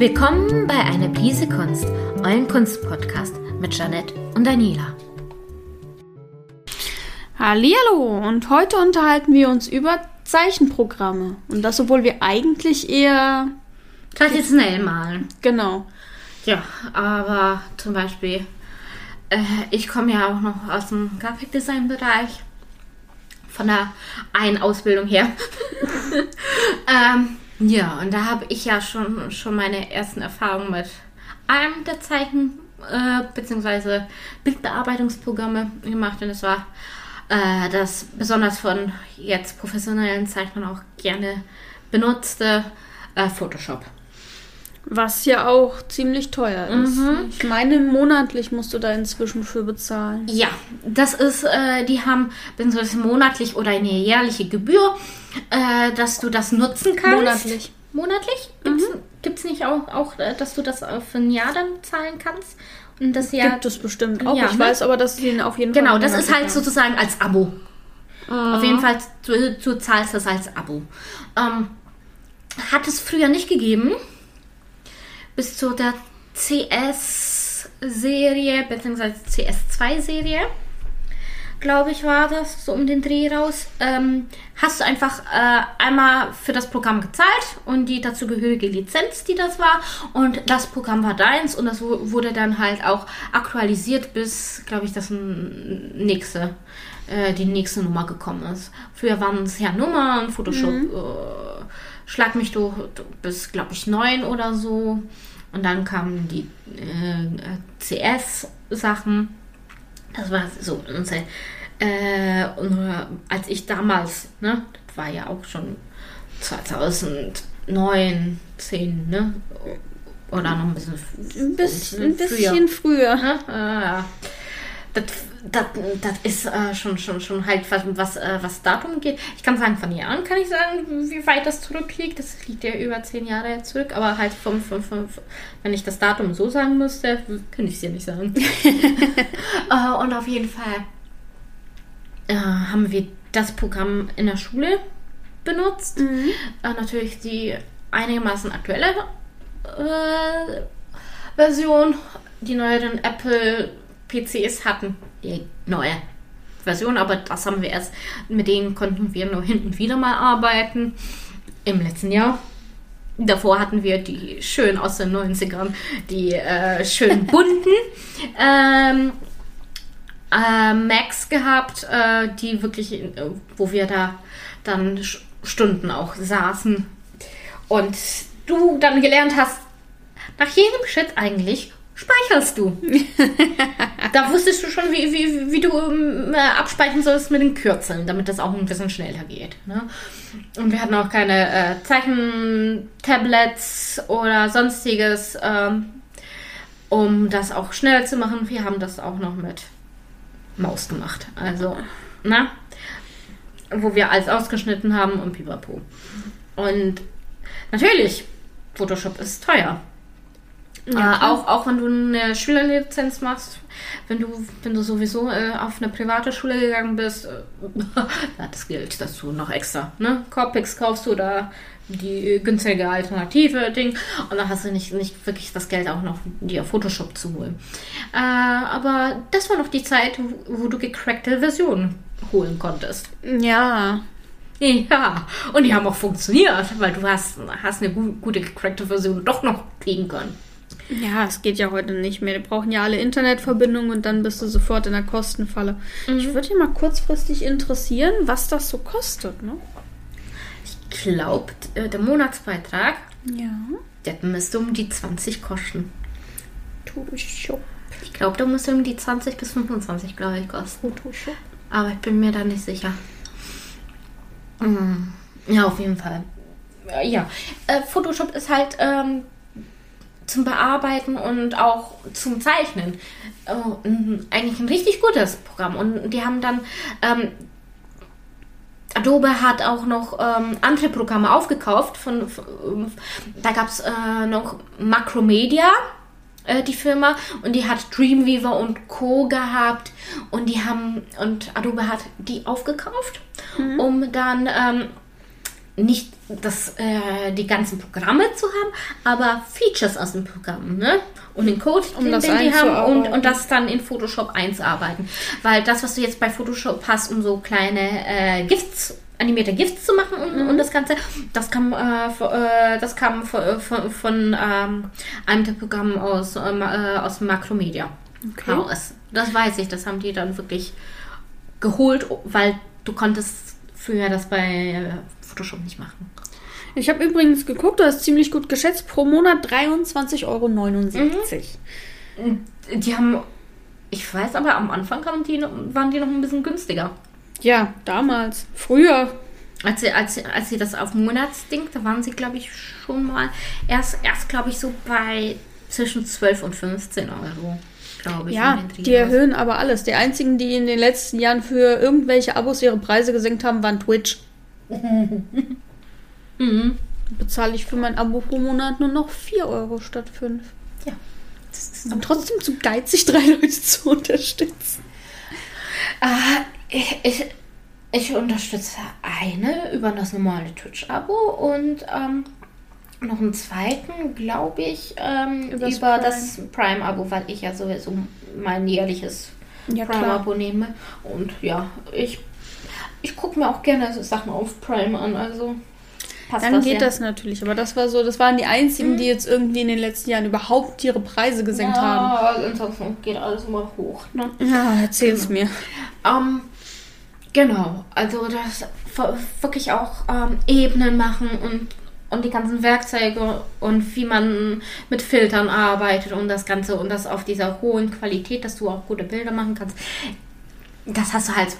Willkommen bei Eine Prise Kunst, euren Kunstpodcast mit Janette und Daniela. Hallihallo und heute unterhalten wir uns über Zeichenprogramme. Und das, obwohl wir eigentlich eher Traditionell malen. genau. Ja, aber zum Beispiel, äh, ich komme ja auch noch aus dem Grafikdesign-Bereich. Von der einen Ausbildung her. ähm, ja, und da habe ich ja schon, schon meine ersten Erfahrungen mit einem der Zeichen- äh, bzw. Bildbearbeitungsprogramme gemacht. Und das war äh, das besonders von jetzt professionellen Zeichnern auch gerne benutzte äh, Photoshop. Was ja auch ziemlich teuer ist. Ich meine, monatlich musst du da inzwischen für bezahlen. Ja, das ist, äh, die haben beziehungsweise monatlich oder eine jährliche Gebühr, äh, dass du das nutzen kannst. Monatlich. Monatlich? Gibt es nicht auch, auch, äh, dass du das für ein Jahr dann zahlen kannst? Und das Jahr. Gibt es bestimmt auch. Ja, ich ne? weiß aber, dass sie auf jeden Fall. Genau, das ist halt sozusagen als Abo. Auf jeden Fall, du, du zahlst das als Abo. Ähm, hat es früher nicht gegeben. Bis zu der CS-Serie, beziehungsweise CS2-Serie, glaube ich, war das, so um den Dreh raus. Ähm, hast du einfach äh, einmal für das Programm gezahlt und die dazugehörige Lizenz, die das war. Und das Programm war deins und das wu- wurde dann halt auch aktualisiert, bis, glaube ich, das nächste, äh, die nächste Nummer gekommen ist. Früher waren es ja Nummern, Photoshop, äh, Schlag mich durch bis, glaube ich, neun oder so. Und dann kamen die äh, CS-Sachen. Das war so unsere, äh, unsere, als ich damals, ne, das war ja auch schon 2009, 10, ne, oder noch ein bisschen, Ein bisschen, ein früher. bisschen früher. Ne? Äh, das, das, das ist äh, schon, schon, schon halt was, was, äh, was Datum geht. Ich kann sagen, von Jahren kann ich sagen, wie weit das zurückliegt. Das liegt ja über zehn Jahre zurück, aber halt vom, vom, vom, wenn ich das Datum so sagen müsste, könnte ich es dir nicht sagen. äh, und auf jeden Fall äh, haben wir das Programm in der Schule benutzt. Äh, natürlich die einigermaßen aktuelle äh, Version. Die neueren Apple PCs hatten die neue Version, aber das haben wir erst, mit denen konnten wir nur hin und wieder mal arbeiten. Im letzten Jahr. Davor hatten wir die schön aus den 90ern, die äh, schön bunten ähm, äh, Macs gehabt, äh, die wirklich, wo wir da dann Stunden auch saßen und du dann gelernt hast, nach jedem Schritt eigentlich speicherst du. da wusstest du schon, wie, wie, wie du ähm, äh, abspeichern sollst mit den Kürzeln, damit das auch ein bisschen schneller geht. Ne? Und wir hatten auch keine äh, Zeichentablets oder sonstiges, ähm, um das auch schneller zu machen. Wir haben das auch noch mit Maus gemacht. Also, na, wo wir alles ausgeschnitten haben und pipapo. Und natürlich, Photoshop ist teuer. Äh, auch, auch wenn du eine Schülerlizenz machst, wenn du, wenn du sowieso äh, auf eine private Schule gegangen bist, äh, ja, das gilt dazu noch extra. Ne? Copics kaufst du da die günstige alternative Ding und dann hast du nicht, nicht wirklich das Geld auch noch dir Photoshop zu holen. Äh, aber das war noch die Zeit, wo, du gecrackte Versionen holen konntest. Ja. Ja, und die haben auch funktioniert, weil du hast, hast eine gu gute gecrackte Version doch noch kriegen können. Ja, es geht ja heute nicht mehr. Die brauchen ja alle Internetverbindungen und dann bist du sofort in der Kostenfalle. Ich würde dich mal kurzfristig interessieren, was das so kostet, ne? Ich glaube, der Monatsbeitrag, Ja. der müsste um die 20 kosten. Photoshop. Ich glaube, der müsste um die 20 bis 25, glaube ich, kosten. Photoshop. Aber ich bin mir da nicht sicher. Mm, Ja, auf jeden Fall. Äh, Ja, äh, Photoshop ist halt ähm, zum Bearbeiten und auch zum Zeichnen äh, eigentlich ein richtig gutes Programm. Und die haben dann, ähm, Adobe hat auch noch ähm, andere Programme aufgekauft. Von, von, da gab es äh, noch Macromedia äh, die Firma und die hat Dreamweaver und Co. gehabt und die haben und Adobe hat die aufgekauft, um dann ähm, nicht das, äh, die ganzen Programme zu haben, aber Features aus dem Programm, ne? Und den Code, Um den, das den die haben und, und das dann in Photoshop einzuarbeiten. Weil das, was du jetzt bei Photoshop hast, um so kleine äh, GIFs, animierte GIFs zu machen und, Mhm. und das Ganze, das kam, äh, von, äh, das kam von, von, von ähm, einem der Programme aus, ähm, äh, aus Macromedia. Okay. Das weiß ich, das haben die dann wirklich geholt, weil du konntest früher das bei äh, Photoshop nicht machen. Ich habe übrigens geguckt, du hast ziemlich gut geschätzt, pro Monat 23,79 Euro. Die haben, ich weiß aber, am Anfang haben die, waren die noch ein bisschen günstiger. Ja, damals. Früher. Als sie, als, sie- als sie das auf Monatsding, da waren sie, glaube ich, schon mal erst, erst glaube ich, so bei zwischen 12 und 15 Euro, glaube ich. Ja, die erhöhen aber alles. Die einzigen, die in den letzten Jahren für irgendwelche Abos ihre Preise gesenkt haben, waren Twitch. Mhm. Bezahle ich für mein Abo pro Monat nur noch 4 Euro statt 5. Ja. Das ist Und trotzdem zu geizig, drei Leute zu unterstützen. Ah, ich, ich, ich unterstütze eine über das normale Twitch-Abo und ähm, noch einen zweiten, glaube ich, ähm, über Prime. das Prime-Abo, weil ich ja sowieso mein jährliches Ja. Prime-Abo nehme. Und ja, ich, ich gucke mir auch gerne so Sachen auf Prime an, also passt Dann das geht ja. das natürlich. Aber das war so, das waren die einzigen, die jetzt irgendwie in den letzten Jahren überhaupt ihre Preise gesenkt haben. ja, ansonsten geht alles immer hoch. Ne? Ja, erzähl's mir. Ähm, genau, also das wirklich auch ähm, Ebenen machen und, und die ganzen Werkzeuge und wie man mit Filtern arbeitet und das Ganze und das auf dieser hohen Qualität, dass du auch gute Bilder machen kannst. Das hast du halt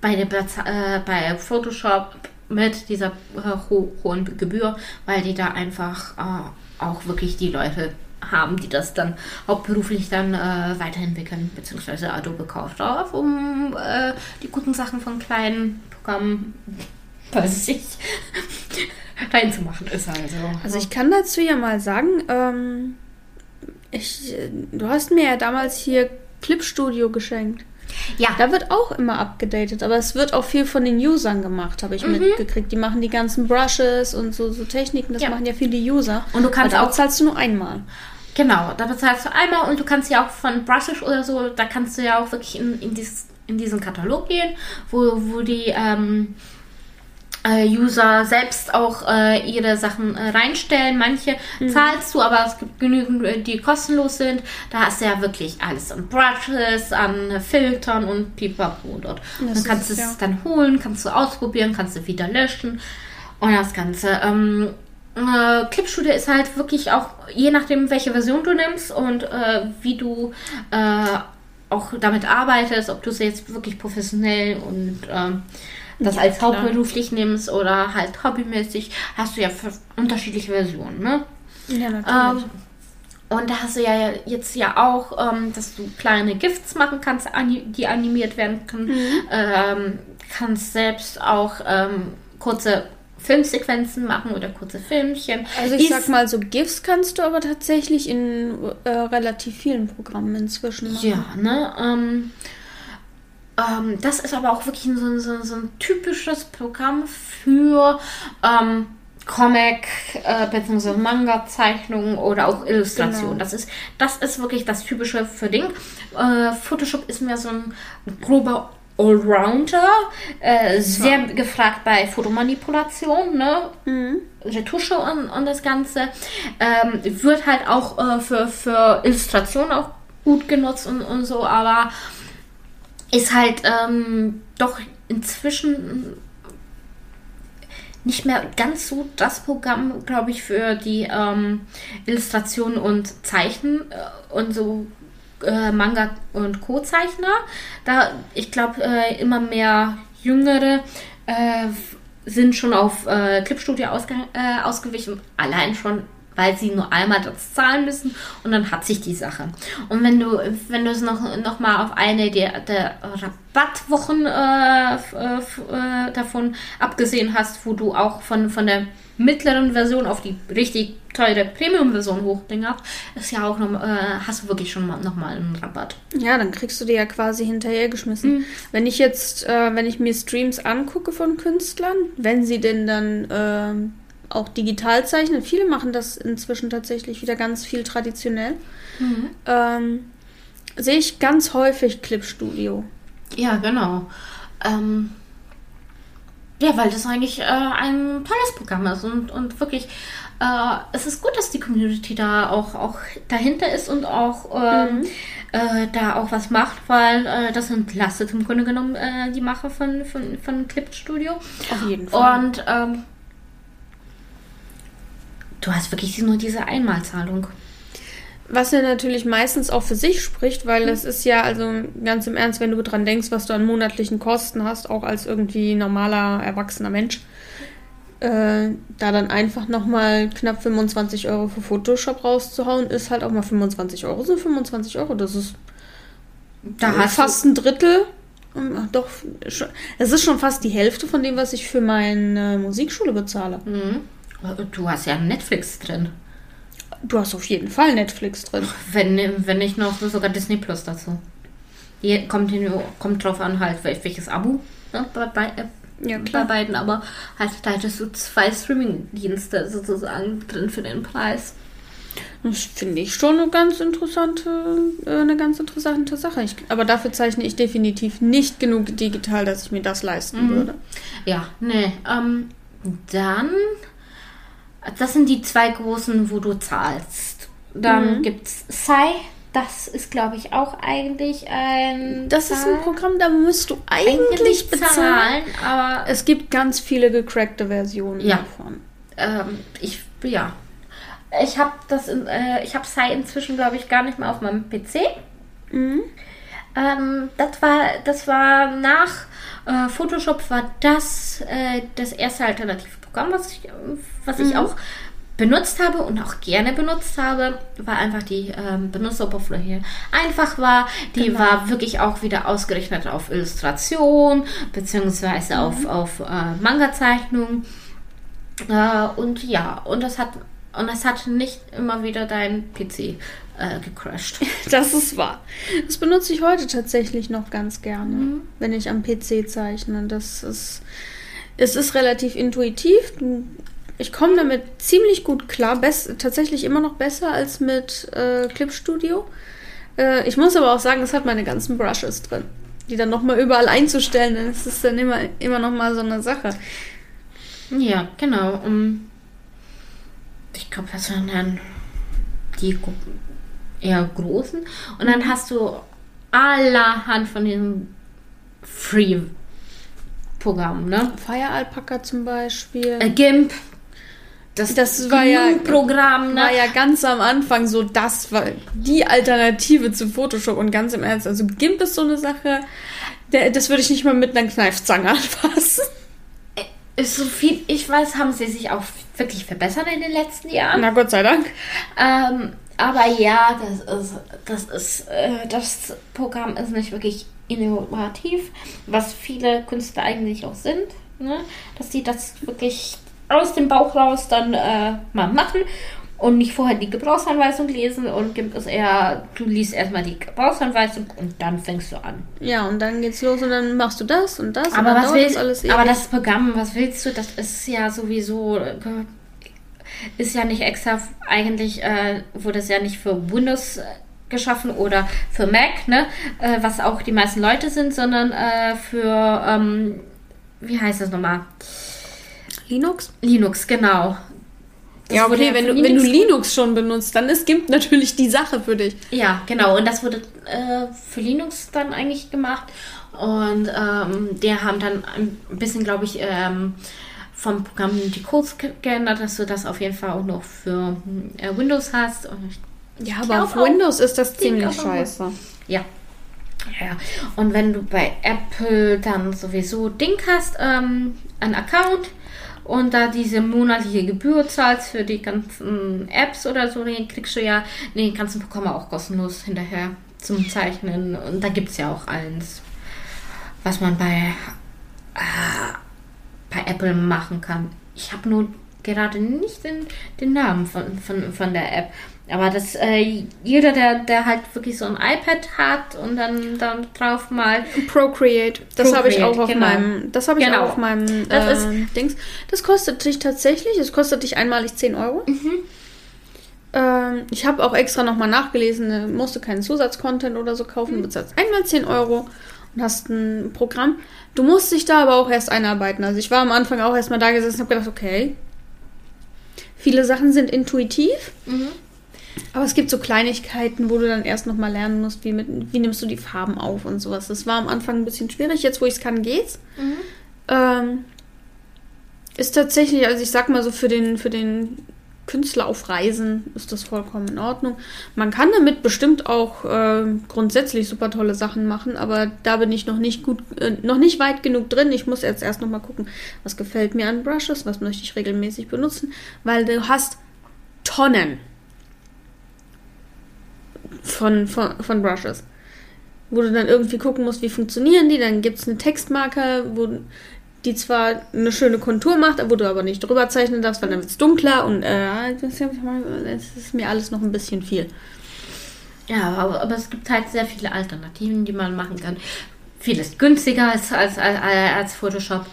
bei, der, äh, bei Photoshop mit dieser äh, ho hohen Gebühr, weil die da einfach äh, auch wirklich die Leute haben, die das dann hauptberuflich dann äh, weiterentwickeln, beziehungsweise Adobe kauft auf, um äh, die guten Sachen von kleinen Programmen bei sich reinzumachen ist also. Also ich kann dazu ja mal sagen, ähm, ich, du hast mir ja damals hier Clip Studio geschenkt. ja, Da wird auch immer abgedatet, aber es wird auch viel von den Usern gemacht, habe ich mitgekriegt. Die machen die ganzen Brushes und so, so Techniken, das Ja. machen ja viele User. Und du kannst auch- zahlst du nur einmal. Genau, da bezahlst du einmal und du kannst ja auch von Brushes oder so, da kannst du ja auch wirklich in, in, dieses, in diesen Katalog gehen, wo, wo die ähm, äh, User selbst auch äh, ihre Sachen äh, reinstellen. Manche zahlst du, aber es gibt genügend, äh, die kostenlos sind. Da hast du ja wirklich alles an Brushes, an Filtern und pipapo dort. Das dann kannst du es ja. dann holen, kannst du ausprobieren, kannst du wieder löschen und das Ganze. Ähm, äh, Clipstudio ist halt wirklich auch, je nachdem, welche Version du nimmst und äh, wie du äh, auch damit arbeitest, ob du es jetzt wirklich professionell und ähm, das Ja, als klar. hauptberuflich nimmst oder halt hobbymäßig, hast du ja für unterschiedliche Versionen, ne? Ja, Ähm, und da hast du ja jetzt ja auch, ähm, dass du kleine Gifts machen kannst, die animiert werden können. Ähm, kannst selbst auch ähm, kurze Filmsequenzen machen oder kurze Filmchen. also ich Ist- sag mal, so GIFs kannst du aber tatsächlich in äh, relativ vielen Programmen inzwischen machen. Ja, ne? Ähm, das ist aber auch wirklich so, so, so ein typisches Programm für ähm, Comic äh, bzw. Manga-Zeichnungen oder auch Illustrationen. Genau. Das, ist, das ist wirklich das Typische für Ding. Äh, Photoshop ist mehr so ein grober Allrounder, äh, sehr gefragt bei Fotomanipulation, ne? Retusche und, und das Ganze. Ähm, wird halt auch äh, für, für Illustration auch gut genutzt und, und so, aber ist halt ähm, doch inzwischen nicht mehr ganz so das Programm, glaube ich, für die ähm, Illustration und Zeichen äh, und so äh, Manga und Co-Zeichner. Da, ich glaube, äh, immer mehr Jüngere äh, sind schon auf äh, Clipstudio äh, ausgewichen, allein schon weil sie nur einmal das zahlen müssen und dann hat sich die Sache. Und wenn du, wenn du es noch, noch mal auf eine der, der Rabattwochen äh, äh, äh, davon abgesehen hast, wo du auch von, von der mittleren Version auf die richtig teure Premium-Version hochdingert, ist ja auch noch, äh, hast du wirklich schon mal, noch mal einen Rabatt. Ja, dann kriegst du dir ja quasi hinterhergeschmissen. Mhm. Wenn ich jetzt, äh, wenn ich mir Streams angucke von Künstlern, wenn sie denn dann ähm, auch digital zeichnen, viele machen das inzwischen tatsächlich wieder ganz viel traditionell, ähm, sehe ich ganz häufig Clipstudio. Ja, genau. Ähm, ja, weil das eigentlich äh, ein tolles Programm ist und, und wirklich, äh, es ist gut, dass die Community da auch, auch dahinter ist und auch ähm, äh, da auch was macht, weil äh, das entlastet im Grunde genommen äh, die Macher von, von, von Clip Studio. Auf jeden Fall. Und ähm, du hast wirklich nur diese Einmalzahlung. Was ja natürlich meistens auch für sich spricht, weil das ist ja, also ganz im Ernst, wenn du dran denkst, was du an monatlichen Kosten hast, auch als irgendwie normaler, erwachsener Mensch, äh, da dann einfach nochmal knapp 25 Euro für Photoshop rauszuhauen, ist halt auch mal 25 Euro. So 25 Euro, das ist Da fast ein Drittel. Ähm, Doch, schon- es ist schon fast die Hälfte von dem, was ich für meine Musikschule bezahle. mhm. Du hast ja Netflix drin. Du hast auf jeden Fall Netflix drin. Wenn, wenn nicht noch sogar Disney Plus dazu. Die kommt, hin, kommt drauf an, halt, wel- welches Abo ne, bei, bei, äh, Ja, bei beiden, aber halt, da hättest du zwei Streaming-Dienste sozusagen drin für den Preis. Das finde ich schon eine ganz interessante, äh, eine ganz interessante Sache. Ich, aber dafür zeichne ich definitiv nicht genug digital, dass ich mir das leisten würde. Ja, nee. Ähm, dann, das sind die zwei großen, wo du zahlst. Dann Mhm. gibt's Sai. Das ist, glaube ich, auch eigentlich ein. Das ist ein Zahl- Programm, da musst du eigentlich bezahlen. aber Es gibt ganz viele gecrackte Versionen Ja. davon. ähm, ich, ja. Ich habe das, in, äh, ich habe Sai inzwischen, glaube ich, gar nicht mehr auf meinem PC. Mhm. Ähm, das war, das war nach äh, Photoshop war das äh, das erste alternative Programm, was ich, äh, was ich auch benutzt habe und auch gerne benutzt habe, weil einfach die ähm, Benutzeroberfläche einfach war. Die Genau. war wirklich auch wieder ausgerichtet auf Illustration beziehungsweise auf, auf äh, Manga-Zeichnung. Äh, und ja, und das hat und das hat nicht immer wieder dein PC äh, gecrashed. Das ist wahr. Das benutze ich heute tatsächlich noch ganz gerne, wenn ich am PC zeichne. Das ist, es ist relativ intuitiv. Ich komme damit ziemlich gut klar. Bess, tatsächlich immer noch besser als mit äh, Clip Studio. Äh, ich muss aber auch sagen, es hat meine ganzen Brushes drin. Die dann nochmal überall einzustellen, das ist dann immer, immer nochmal so eine Sache. Ja, genau. Um, ich glaube, das waren dann die eher großen. Und dann hast du allerhand von diesen Free-Programmen, ne? Fire Alpaca zum Beispiel. Äh, GIMP. Das, Das war ja- Programm, ne? war ja ganz am Anfang so, das war die Alternative zu Photoshop und ganz im Ernst, also GIMP ist so eine Sache, der, das würde ich nicht mal mit einer Kneifzange anfassen. Ist so viel, ich weiß, haben sie sich auch wirklich verbessert in den letzten Jahren. Na Gott sei Dank. Ähm, aber ja, das ist, das ist, äh, das Programm ist nicht wirklich innovativ, was viele Künstler eigentlich auch sind, ne? dass die das wirklich aus dem Bauch raus dann äh, mal machen und nicht vorher die Gebrauchsanweisung lesen und gibt es eher, du liest erstmal die Gebrauchsanweisung und dann fängst du an. Ja, und dann geht's los und dann machst du das und das und Aber dann was willst alles Aber das Programm, was willst du? Das ist ja sowieso äh, ist ja nicht extra eigentlich äh, wurde es ja nicht für Windows geschaffen oder für Mac, ne, äh, was auch die meisten Leute sind, sondern äh, für ähm, wie heißt das nochmal? Linux? Linux, genau. Das ja, okay, wenn für du, wenn du Linux schon benutzt, dann ist GIMP natürlich die Sache für dich. Ja, genau. Und das wurde äh, für Linux dann eigentlich gemacht. Und ähm, die haben dann ein bisschen, glaube ich, ähm, vom Programm die Codes ge- geändert, dass du das auf jeden Fall auch noch für äh, Windows hast. Und ich, Ja, aber auf auch. Windows ist das Ich ziemlich scheiße. ja. Ja, und wenn du bei Apple dann sowieso Ding hast, ähm, einen Account und da diese monatliche Gebühr zahlst für die ganzen Apps oder so, dann kriegst du ja den ganzen Programm auch kostenlos hinterher zum Zeichnen. Und da gibt es ja auch eins, was man bei, äh, bei Apple machen kann. Ich habe nur gerade nicht den, den Namen von, von, von der App. Aber das, äh, jeder, der, der halt wirklich so ein iPad hat und dann, dann drauf mal. Procreate. Das habe ich auch auf genau. meinem, das habe ich genau. auch auf meinem das äh, ist, Dings. Das kostet dich tatsächlich, es kostet dich einmalig 10 Euro. Mhm. Ähm, ich habe auch extra nochmal nachgelesen, äh, musst du keinen Zusatzcontent oder so kaufen, mhm. bezahlst einmal 10 Euro und hast ein Programm. Du musst dich da aber auch erst einarbeiten. Also ich war am Anfang auch erstmal da gesessen und habe gedacht, okay, viele Sachen sind intuitiv. Mhm. Aber es gibt so Kleinigkeiten, wo du dann erst nochmal lernen musst, wie, mit, wie nimmst du die Farben auf und sowas. Das war am Anfang ein bisschen schwierig. Jetzt, wo ich es kann, geht's. Mhm. Ähm, ist tatsächlich, also ich sag mal so, für den, für den Künstler auf Reisen ist das vollkommen in Ordnung. Man kann damit bestimmt auch äh, grundsätzlich super tolle Sachen machen, aber da bin ich noch nicht gut, äh, noch nicht weit genug drin. Ich muss jetzt erst nochmal gucken, was gefällt mir an Brushes, was möchte ich regelmäßig benutzen, weil du hast Tonnen von, von, von Brushes. Wo du dann irgendwie gucken musst, wie funktionieren die. Dann gibt es eine Textmarke, wo die zwar eine schöne Kontur macht, wo du aber nicht drüber zeichnen darfst, weil dann wird es dunkler und äh, das, ist mir alles noch ein bisschen viel. Ja, aber, aber, es gibt halt sehr viele Alternativen, die man machen kann. Vieles günstiger als, als, als, als Photoshop.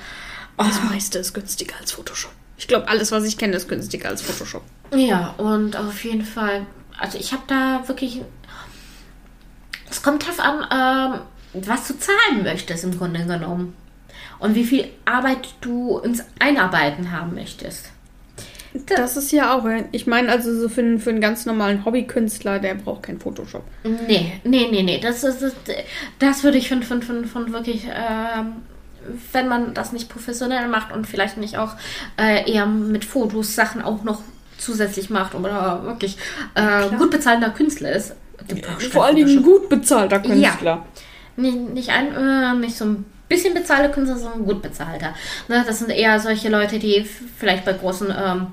Oh. Das meiste ist günstiger als Photoshop. Ich glaube, alles, was ich kenne, ist günstiger als Photoshop. Ja, und auf jeden Fall also ich habe da wirklich. Es kommt drauf an, ähm, was du zahlen möchtest im Grunde genommen. Und wie viel Arbeit du ins Einarbeiten haben möchtest. Das, das ist ja auch, ich meine, also so für, für einen ganz normalen Hobbykünstler, der braucht kein Photoshop. Nee, nee, nee, nee. Das, ist, das würde ich von, von, von, von wirklich, ähm, wenn man das nicht professionell macht und vielleicht nicht auch äh, eher mit Fotos Sachen auch noch zusätzlich macht oder wirklich äh, gut bezahlter Künstler ist. Vor allen Dingen gut bezahlter Künstler. Ja. Nicht, nicht, ein, äh, nicht so ein bisschen bezahlter Künstler, sondern gut bezahlter. Ne, das sind eher solche Leute, die vielleicht bei großen ähm,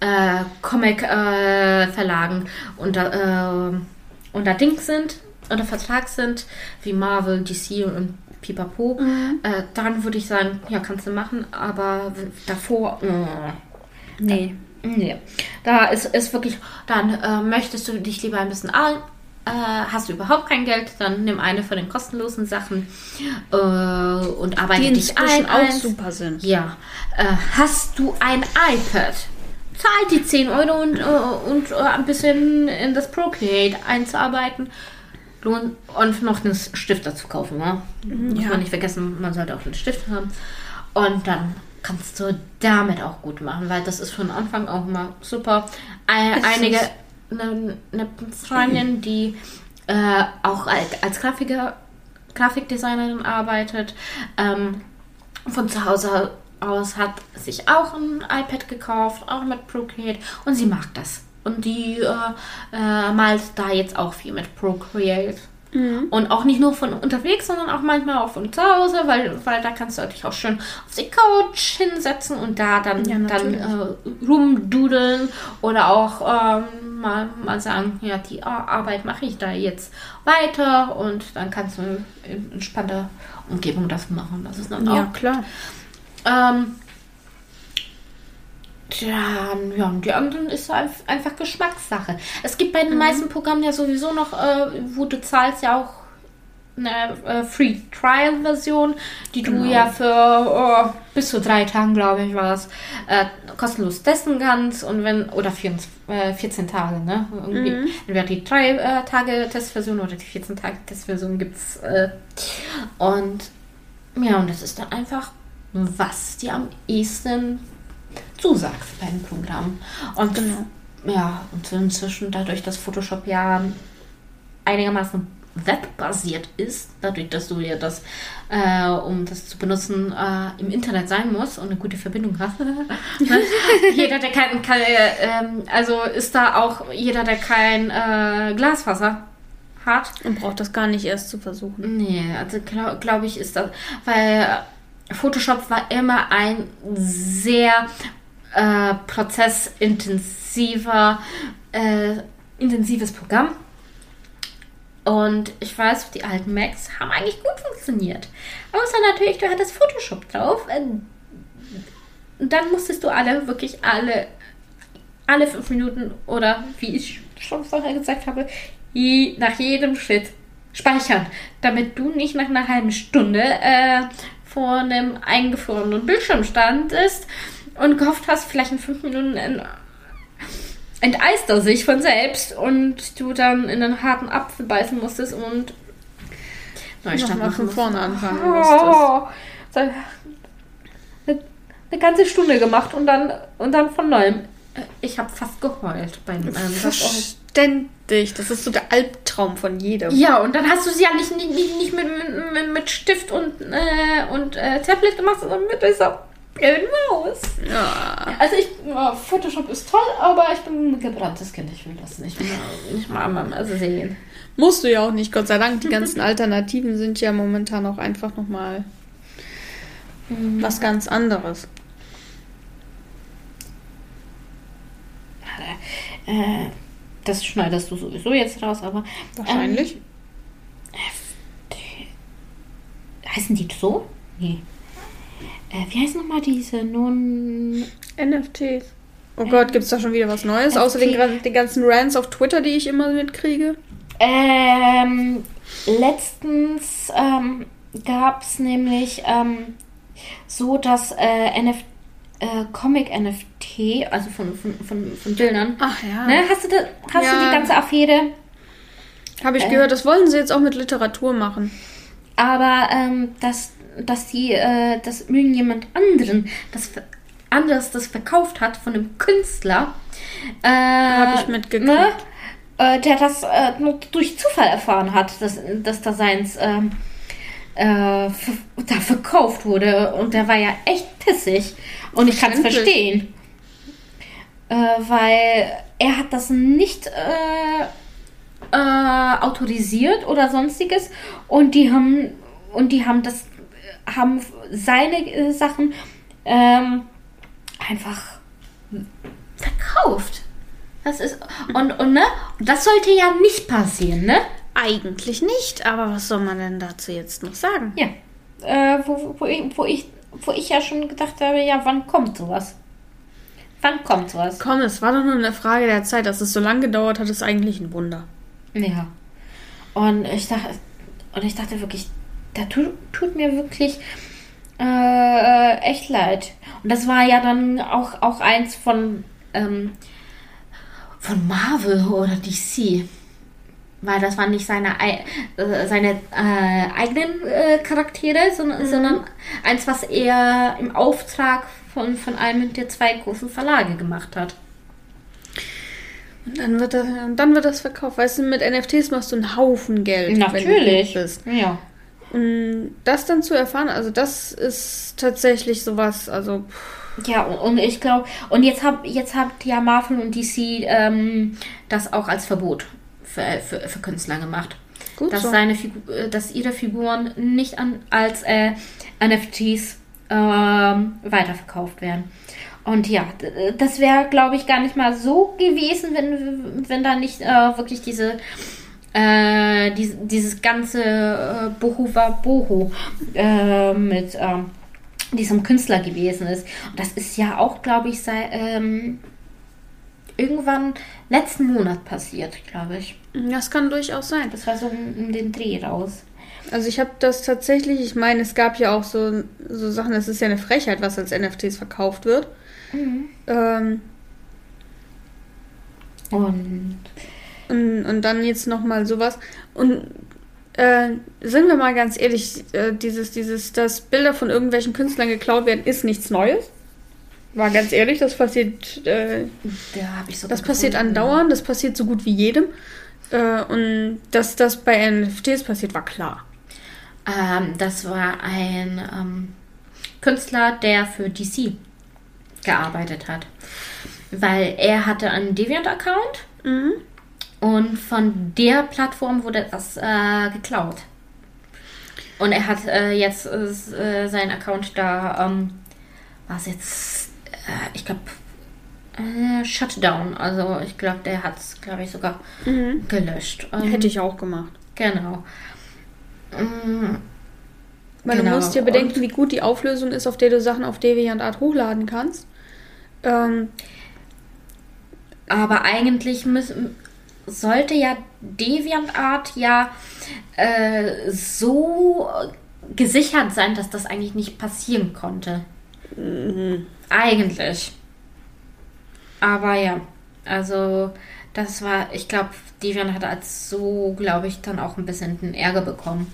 äh, Comic-Verlagen äh, unter, äh, unter Dings sind, unter Vertrag sind, wie Marvel, DC und Pipapo. Mhm. Äh, dann würde ich sagen, ja, kannst du machen, aber davor. nee. Nee, da ist, ist wirklich, dann äh, möchtest du dich lieber ein bisschen ein, äh, hast du überhaupt kein Geld, dann nimm eine von den kostenlosen Sachen äh, und arbeite Die dich ein. auch eins. super sind. Ja. Äh, hast du ein iPad? Zahl die 10 Euro und, äh, und ein bisschen in das Procreate einzuarbeiten. Und noch einen Stift dazu kaufen. Ne? Muss man nicht vergessen, man sollte auch einen Stift haben. Und dann kannst du damit auch gut machen, weil das ist von Anfang auch immer super. Ein, einige, eine, eine Freundin, die äh, auch als, als Grafiker, Grafikdesignerin arbeitet, ähm, von zu Hause aus hat sich auch ein iPad gekauft, auch mit Procreate und sie mag das. Und die äh, äh, malt da jetzt auch viel mit Procreate. Mhm. Und auch nicht nur von unterwegs, sondern auch manchmal auch von zu Hause, weil, weil da kannst du dich auch schön auf die Couch hinsetzen und da dann, ja, dann äh, rumdudeln oder auch ähm, mal, mal sagen, ja, die Arbeit mache ich da jetzt weiter und dann kannst du in entspannter Umgebung das machen. Das ist dann ja, auch klar. Ähm, ja, ja, und die anderen ist einfach Geschmackssache. Es gibt bei den mhm. meisten Programmen ja sowieso noch, äh, wo du zahlst ja auch eine äh, Free Trial Version, die genau. du ja für oh, bis zu drei Tagen, glaube ich, war es, äh, kostenlos testen kannst und wenn, oder 14, äh, 14 Tage, ne? Irgendwie, mhm. Entweder die drei äh, Tage Testversion oder die 14 Tage Testversion gibt's. Äh, und ja, und das ist dann einfach, was dir am ehesten zusagt beim Programm. Und genau. ja, und inzwischen dadurch, dass Photoshop ja einigermaßen webbasiert ist, dadurch, dass du ja das, äh, um das zu benutzen, äh, im Internet sein muss und eine gute Verbindung hast. Ne? jeder, der kein, kein äh, also ist da auch jeder, der kein äh, Glasfaser hat. Und braucht das gar nicht erst zu versuchen. Nee, also glaube glaub ich, ist das, weil Photoshop war immer ein sehr äh, prozessintensiver, äh, intensives Programm. Und ich weiß, die alten Macs haben eigentlich gut funktioniert. Außer natürlich, du hattest Photoshop drauf. Äh, dann musstest du alle, wirklich alle, alle fünf Minuten oder wie ich schon vorher gesagt habe, je, nach jedem Schritt speichern, damit du nicht nach einer halben Stunde äh, vor einem eingefrorenen Bildschirm standest und gehofft hast, vielleicht in fünf Minuten in, enteist er sich von selbst und du dann in einen harten Apfel beißen musstest und Neustart Nochmal von vorne anfangen Oh, so eine, eine ganze Stunde gemacht und dann, und dann von neuem. Ich habe fast geheult das auch- Verständlich. Das ist so der Albtraum von jedem. Ja, und dann hast du sie ja nicht, nicht, nicht, mit, mit, mit Stift und, äh, und äh, Tablet gemacht, sondern mit dieser gelben Maus. Ja. Also ich, ja, Photoshop ist toll, aber ich bin ein gebranntes Kind. Ich will das nicht mehr, nicht mal mal sehen. Musst du ja auch nicht, Gott sei Dank. Die ganzen Alternativen sind ja momentan auch einfach nochmal was ganz anderes. Äh, das schneidest du sowieso jetzt raus, aber Wahrscheinlich. heißen die so? Nee. Äh, wie heißen nochmal diese non... NFTs. Oh Gott, gibt's da schon wieder was Neues? Außer den, den ganzen Rants auf Twitter, die ich immer mitkriege. Ähm, letztens ähm, gab es nämlich ähm, so, dass äh, NF äh, Comic-NFT, also von, von, von, von Bildern, Ach ja. ne? hast, du, da, hast du Ja. die ganze Affäre? Habe ich Äh. gehört, das wollen sie jetzt auch mit Literatur machen. Aber ähm, dass, dass die, äh, dass irgendjemand anderen das anders das verkauft hat von einem Künstler, äh, Habe ich mitgekriegt. ne, äh, der das äh, nur durch Zufall erfahren hat, dass, dass da seins ähm, äh, da verkauft wurde und der war ja echt pissig und ich kann es verstehen, äh, weil er hat das nicht äh, äh, autorisiert oder sonstiges und die haben und die haben das haben seine äh, Sachen ähm, einfach verkauft. Das ist und und ne, das sollte ja nicht passieren, ne? Eigentlich nicht, aber was soll man denn dazu jetzt noch sagen? Ja. Äh, wo, wo, ich, wo ich wo ich ja schon gedacht habe, ja, wann kommt sowas? Wann kommt sowas? Komm, es war doch nur eine Frage der Zeit. Dass es so lange gedauert hat, ist eigentlich ein Wunder. Ja. Und ich dachte, und ich dachte wirklich, da tut, tut mir wirklich äh, echt leid. Und das war ja dann auch, auch eins von, ähm, von Marvel oder DC. Weil das waren nicht seine, ei- äh, seine äh, eigenen äh, Charaktere, sondern, sondern eins, was er im Auftrag von, von einem der zwei großen Verlage gemacht hat. Und dann wird das, dann wird das verkauft. Weißt du, mit NFTs machst du einen Haufen Geld. wenn du Natürlich. bist. Ja. Und das dann zu erfahren, also das ist tatsächlich sowas, also pff, Ja, und und ich glaube, und jetzt hab, jetzt habt ja Marvel und DC ähm, das auch als Verbot für, für, für Künstler gemacht. gut dass, so. seine Figu äh, dass ihre Figuren nicht an, als äh, NFTs ähm, weiterverkauft werden. Und ja, das wäre, glaube ich, gar nicht mal so gewesen, wenn, wenn da nicht äh, wirklich diese äh, dies, dieses ganze äh, Boho war Boho äh, mit ähm, diesem Künstler gewesen ist. Und das ist ja auch, glaube ich, sei, ähm, irgendwann letzten Monat passiert, glaube ich. Das kann durchaus sein. Das war so um, um den Dreh raus. Also ich habe das tatsächlich, ich meine, es gab ja auch so, so Sachen, es ist ja eine Frechheit, was als NFTs verkauft wird. Ähm, Und und, und dann jetzt nochmal sowas. Und äh, sind wir mal ganz ehrlich, äh, dieses, dieses, dass Bilder von irgendwelchen Künstlern geklaut werden, ist nichts Neues. War ganz ehrlich, das passiert, äh, da habe ich so das passiert andauernd, das passiert so gut wie jedem. Äh, und dass das bei NFTs passiert, war klar. Ähm, das war ein ähm, Künstler, der für DC gearbeitet hat. Weil er hatte einen Deviant-Account Mhm. und von der Plattform wurde das äh, geklaut. Und er hat äh, jetzt äh, seinen Account da, ähm, was jetzt, äh, ich glaube, äh, Shutdown. Also ich glaube, der hat es, glaube ich, sogar gelöscht. Ähm, Hätte ich auch gemacht. Genau. Mm, Weil Genau, du musst dir bedenken, und- wie gut die Auflösung ist, auf der du Sachen auf DeviantArt hochladen kannst. Ähm, Aber eigentlich müssen, sollte ja DeviantArt ja äh, so gesichert sein, dass das eigentlich nicht passieren konnte. Eigentlich. Aber ja, also das war, ich glaube, Deviant hat als so, glaube ich, dann auch ein bisschen den Ärger bekommen.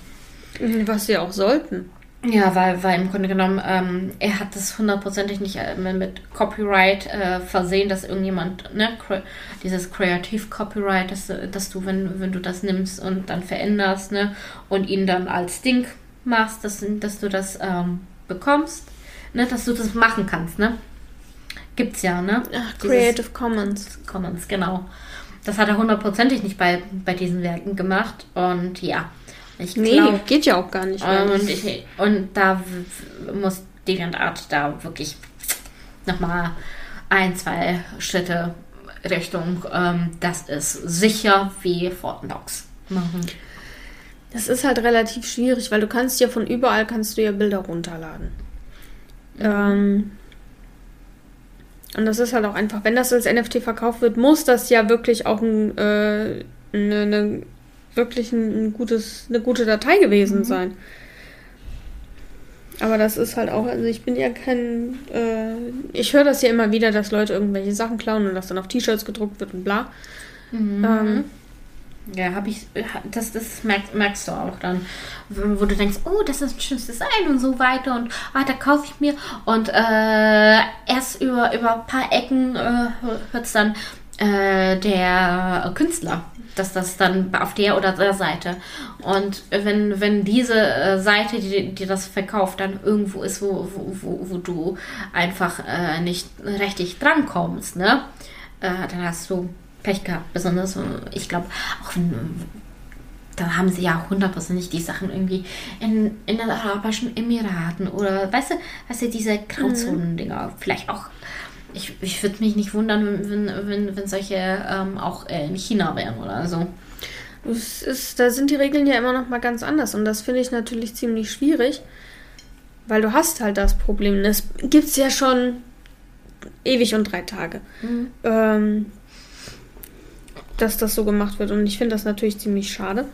was sie auch sollten. Ja, weil, weil im Grunde genommen, ähm, er hat das hundertprozentig nicht äh, mit- Copyright äh, versehen, dass irgendjemand, ne, cre dieses Creative Copyright, dass, du- dass du, wenn, wenn du das nimmst und dann veränderst, ne, und ihn dann als Ding machst, dass, dass du das ähm, bekommst, ne, dass du das machen kannst, ne. Gibt's ja, ne? Ach, Dieses- Creative Commons. Commons, genau. Das hat er hundertprozentig nicht bei, bei diesen Werken gemacht und ja, ich Nee, glaube, geht ja auch gar nicht. und, ich, und da muss DeviantArt da wirklich nochmal ein, zwei Schritte Richtung, ähm, das ist sicher wie Fort Knox machen. Das ist halt relativ schwierig, weil du kannst ja von überall kannst du ja Bilder runterladen. Ähm, und das ist halt auch einfach, wenn das als NFT verkauft wird, muss das ja wirklich auch ein, äh, eine, eine, wirklich ein, ein gutes, eine gute Datei gewesen sein. Aber das ist halt auch, also ich bin ja kein, äh, ich höre das ja immer wieder, dass Leute irgendwelche Sachen klauen und das dann auf T-Shirts gedruckt wird und bla. Ähm, Ja, habe ich, das, das merkst, merkst du auch dann, wo du denkst, oh, das ist ein schönes Design und so weiter und ah, da kaufe ich mir. Und äh, erst über, über ein paar Ecken äh, hört es dann äh, der Künstler, dass das dann auf der oder der Seite. Und wenn, wenn diese äh, Seite, die, die das verkauft, dann irgendwo ist, wo, wo, wo, wo du einfach äh, nicht richtig drankommst, ne, äh, dann hast du Pech gehabt. Besonders, äh, ich glaube, auch wenn, da haben sie ja hundertprozentig die Sachen irgendwie in, in den Arabischen Emiraten oder, weißt du, weißt du, diese Grauzonen-Dinger. Vielleicht auch, ich, ich würde mich nicht wundern, wenn, wenn, wenn solche ähm, auch in China wären oder so. Es ist, da sind die Regeln ja immer noch mal ganz anders und das finde ich natürlich ziemlich schwierig, weil du hast halt das Problem. Das gibt es ja schon ewig und drei Tage, ähm, dass das so gemacht wird und ich finde das natürlich ziemlich schade.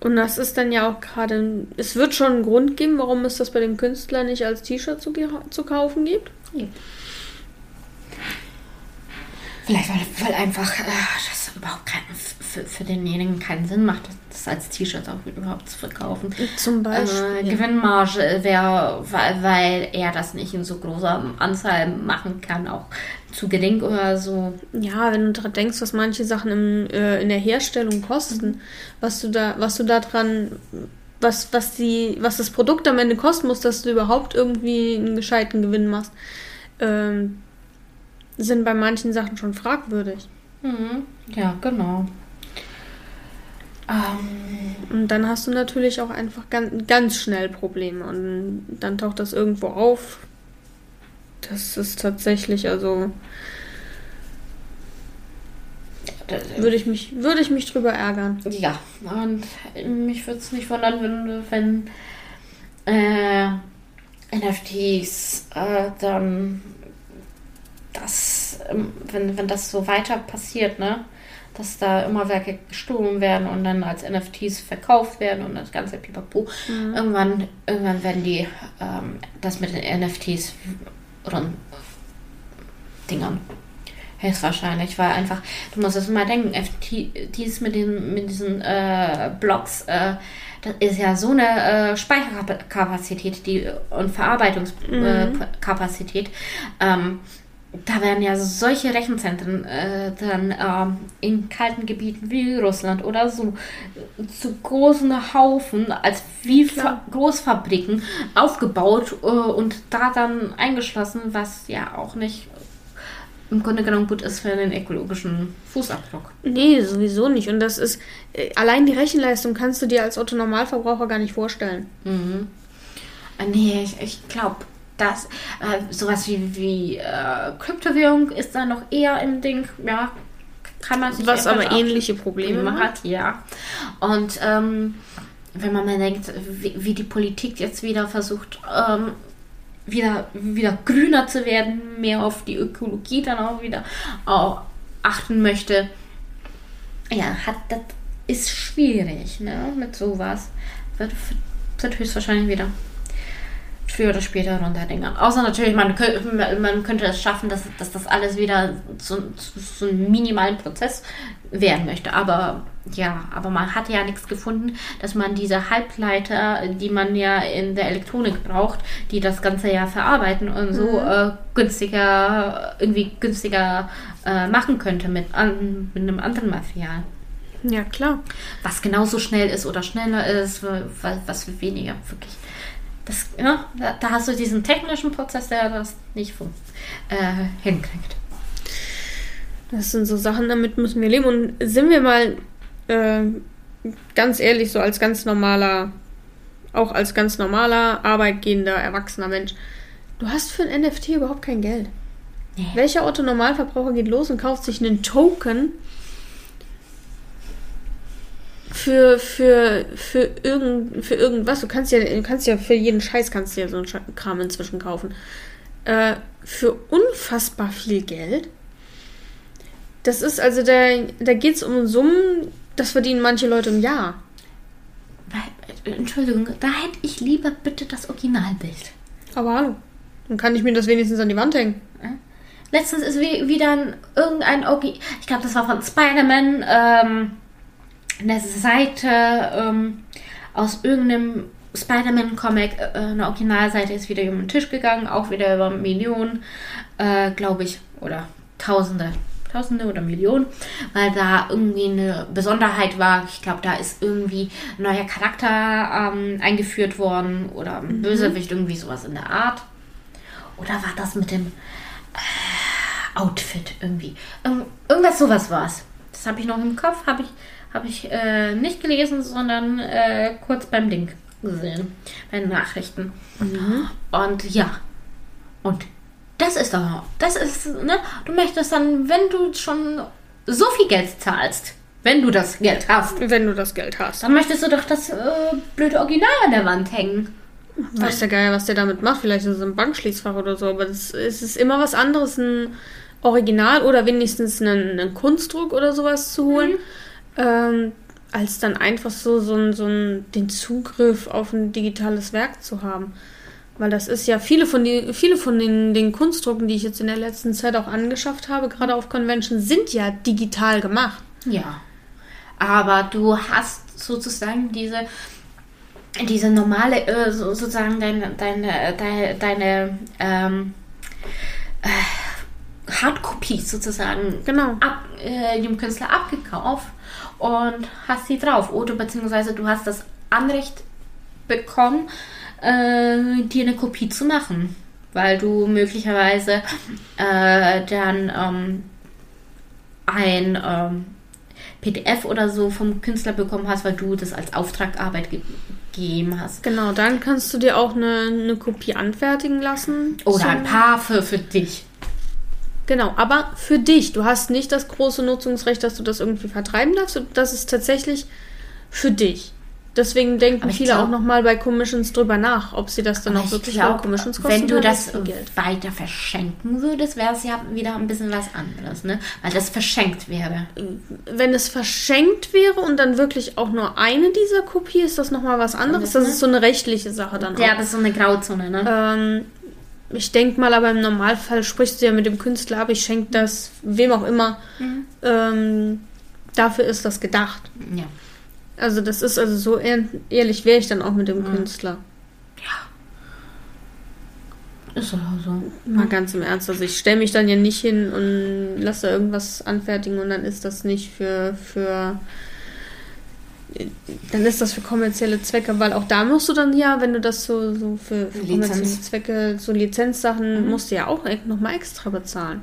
Und das ist dann ja auch gerade, es wird schon einen Grund geben, warum es das bei dem Künstler nicht als T-Shirt zu, zu kaufen gibt. Vielleicht, weil, weil einfach äh, das überhaupt kein, für, für denjenigen keinen Sinn macht, das als T-Shirt auch überhaupt zu verkaufen. Zum Äh, Gewinnmarge wäre, weil, weil er das nicht in so großer Anzahl machen kann, auch zu gering oder so. Ja, wenn du daran denkst, was manche Sachen im, äh, in der Herstellung kosten, was du da, was du da dran, was, was die, was das Produkt am Ende kosten muss, dass du überhaupt irgendwie einen gescheiten Gewinn machst, ähm, sind bei manchen Sachen schon fragwürdig. Mhm. Ja, genau. Ähm, Und dann hast du natürlich auch einfach ganz, ganz schnell Probleme. Und dann taucht das irgendwo auf. Das ist tatsächlich, also würde ich mich, würde ich mich drüber ärgern. ja, und mich würde es nicht wundern, wenn, wenn äh, NFTs äh, dann das, ähm, wenn, wenn das so weiter passiert, ne? Dass da immer Werke gestohlen werden und dann als NFTs verkauft werden und das ganze Pipapo. Irgendwann, irgendwann werden die ähm, das mit den NFTs rund Dingern. Höchstwahrscheinlich, weil einfach, du musst es mal denken, NFTs mit, den, mit diesen äh, Blogs, äh, das ist ja so eine äh, Speicherkapazität die, und Verarbeitungskapazität. Ähm, da werden ja solche Rechenzentren äh, dann ähm, in kalten Gebieten wie Russland oder so zu großen Haufen als wie Fa Großfabriken aufgebaut äh, und da dann eingeschlossen, was ja auch nicht im Grunde genommen gut ist für den ökologischen Fußabdruck. Nee, sowieso nicht. Und das ist, äh, allein die Rechenleistung kannst du dir als Otto Normalverbraucher gar nicht vorstellen. Mhm. Äh, Nee, ich, ich glaube, dass äh, sowas wie, wie äh, Kryptowährung ist da noch eher im Ding, ja, kann man sich Was aber ähnliche Probleme hat. hat, ja. Und ähm, wenn man mal denkt, wie, wie die Politik jetzt wieder versucht, ähm, wieder, wieder grüner zu werden, mehr auf die Ökologie dann auch wieder auch achten möchte. Ja, hat, das ist schwierig, ne, mit sowas. Wird, wird höchstwahrscheinlich wieder früher oder später runterdingen. Außer natürlich, man, man könnte es schaffen, dass, dass das alles wieder zu, zu, zu einem minimalen Prozess werden möchte. Aber ja, aber man hat ja nichts gefunden, dass man diese Halbleiter, die man ja in der Elektronik braucht, die das Ganze ja verarbeiten und so mhm. äh, günstiger, irgendwie günstiger äh, machen könnte mit, an, mit einem anderen Material. Ja, klar. Was genauso schnell ist oder schneller ist, was, was weniger wirklich. Das, ja, da, hast du diesen technischen Prozess, der das nicht äh, hinkriegt. Das sind so Sachen, damit müssen wir leben. Und sind wir mal äh, ganz ehrlich, so als ganz normaler, auch als ganz normaler, arbeitgehender, erwachsener Mensch, du hast für ein NFT überhaupt kein Geld. Nee. Welcher Otto-Normalverbraucher geht los und kauft sich einen Token für, für, für, irgend, für irgendwas? Du kannst ja, du kannst ja für jeden Scheiß kannst du ja so einen Kram inzwischen kaufen. Äh, für unfassbar viel Geld. Das ist also, da, da geht es um Summen, das verdienen manche Leute im Jahr. Entschuldigung, da hätte ich lieber bitte das Originalbild. Aber hallo, dann kann ich mir das wenigstens an die Wand hängen. Letztens ist wieder ein, irgendein, okay, ich glaube, das war von Spider-Man, ähm, eine Seite ähm, aus irgendeinem Spider-Man-Comic, äh, eine Originalseite ist wieder über den Tisch gegangen, auch wieder über Millionen, äh, glaube ich, oder Tausende Tausende oder Millionen, weil da irgendwie eine Besonderheit war. Ich glaube, da ist irgendwie ein neuer Charakter ähm, eingeführt worden oder ein mhm. Bösewicht, irgendwie sowas in der Art. Oder war das mit dem äh, Outfit irgendwie? Ähm, irgendwas sowas war es. Das habe ich noch im Kopf, habe ich, hab ich äh, nicht gelesen, sondern äh, kurz beim Link gesehen, bei den Nachrichten. Mhm. Und ja, und das ist doch, das ist, ne? Du möchtest dann, wenn du schon so viel Geld zahlst, wenn du das Geld hast. Wenn du das Geld hast. Dann möchtest du doch das äh, blöde Original an der Wand hängen. Weiß der Geier, was der damit macht. Vielleicht ist es ein Bankschließfach oder so. Aber es ist immer was anderes, ein Original oder wenigstens einen, einen Kunstdruck oder sowas zu holen, mhm. Ähm, als dann einfach so, so, so den Zugriff auf ein digitales Werk zu haben. Weil das ist ja viele von, die, viele von den, den Kunstdrucken, die ich jetzt in der letzten Zeit auch angeschafft habe, gerade auf Convention, sind ja digital gemacht. Ja. Aber du hast sozusagen diese, diese normale, äh, sozusagen deine, deine, deine, deine ähm, äh, Hardcopie sozusagen genau. ab, äh, dem Künstler abgekauft und hast sie drauf. Oder beziehungsweise du hast das Anrecht bekommen, äh, dir eine Kopie zu machen, weil du möglicherweise äh, dann ähm, ein ähm, PDF oder so vom Künstler bekommen hast, weil du das als Auftragarbeit ge gegeben hast. Genau, dann kannst du dir auch eine, eine Kopie anfertigen lassen. Oder ein paar für, für dich. Genau, aber für dich. Du hast nicht das große Nutzungsrecht, dass du das irgendwie vertreiben darfst. Das ist tatsächlich für dich. Deswegen denken viele glaub, auch nochmal bei Commissions drüber nach, ob sie das dann auch wirklich glaub, bei Commissions kosten. Wenn du das weiter verschenken würdest, wäre es ja wieder ein bisschen was anderes, ne? Weil das verschenkt wäre. Wenn es verschenkt wäre und dann wirklich auch nur eine dieser Kopie, ist das nochmal was anderes. Das, ist so eine rechtliche Sache dann auch. Ja, das ist so eine Grauzone, ne? Ähm, ich denke mal, aber im Normalfall sprichst du ja mit dem Künstler ab, ich schenke das wem auch immer. Mhm. Ähm, dafür ist das gedacht. Ja. Also das ist also so ehrlich wäre ich dann auch mit dem mhm. Künstler. Ja. Ist doch so. Mal ganz im Ernst. Also ich stelle mich dann ja nicht hin und lasse irgendwas anfertigen und dann ist das nicht für, für dann ist das für kommerzielle Zwecke, weil auch da musst du dann ja, wenn du das so, so für, für kommerzielle Zwecke, so Lizenzsachen, mhm. musst du ja auch nochmal extra bezahlen.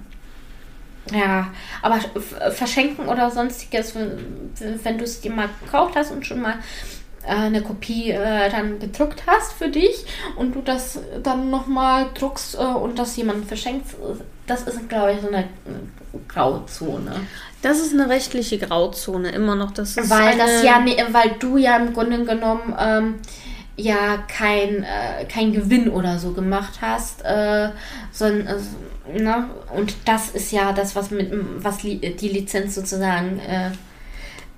Ja, aber verschenken oder sonstiges, wenn, du es dir mal gekauft hast und schon mal äh, eine Kopie äh, dann gedruckt hast für dich und du das dann nochmal druckst äh, und das jemandem verschenkst, das ist, glaube ich, so eine Grauzone. Das ist eine rechtliche Grauzone, immer noch. Das ist weil eine, das ja, weil du ja im Grunde genommen ähm, ja kein, äh, kein Gewinn oder so gemacht hast, äh, sondern, äh, ne? und das ist ja das, was mit was li die Lizenz sozusagen äh,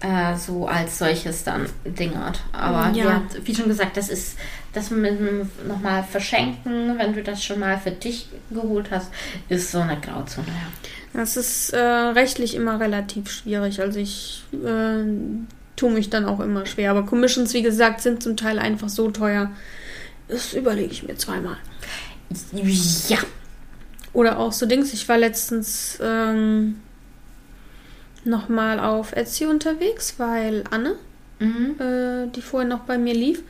äh, so als solches dann dingert. Aber Ja. ja. wie schon gesagt, das ist das mit dem nochmal verschenken, wenn du das schon mal für dich geholt hast, ist so eine Grauzone. Ja. Das ist äh, rechtlich immer relativ schwierig. Also ich äh, tue mich dann auch immer schwer. Aber Commissions, wie gesagt, sind zum Teil einfach so teuer. Das überlege ich mir zweimal. Ja. Oder auch so Dings. Ich war letztens ähm, nochmal auf Etsy unterwegs, weil Anne, Mhm. äh, die vorhin noch bei mir lief,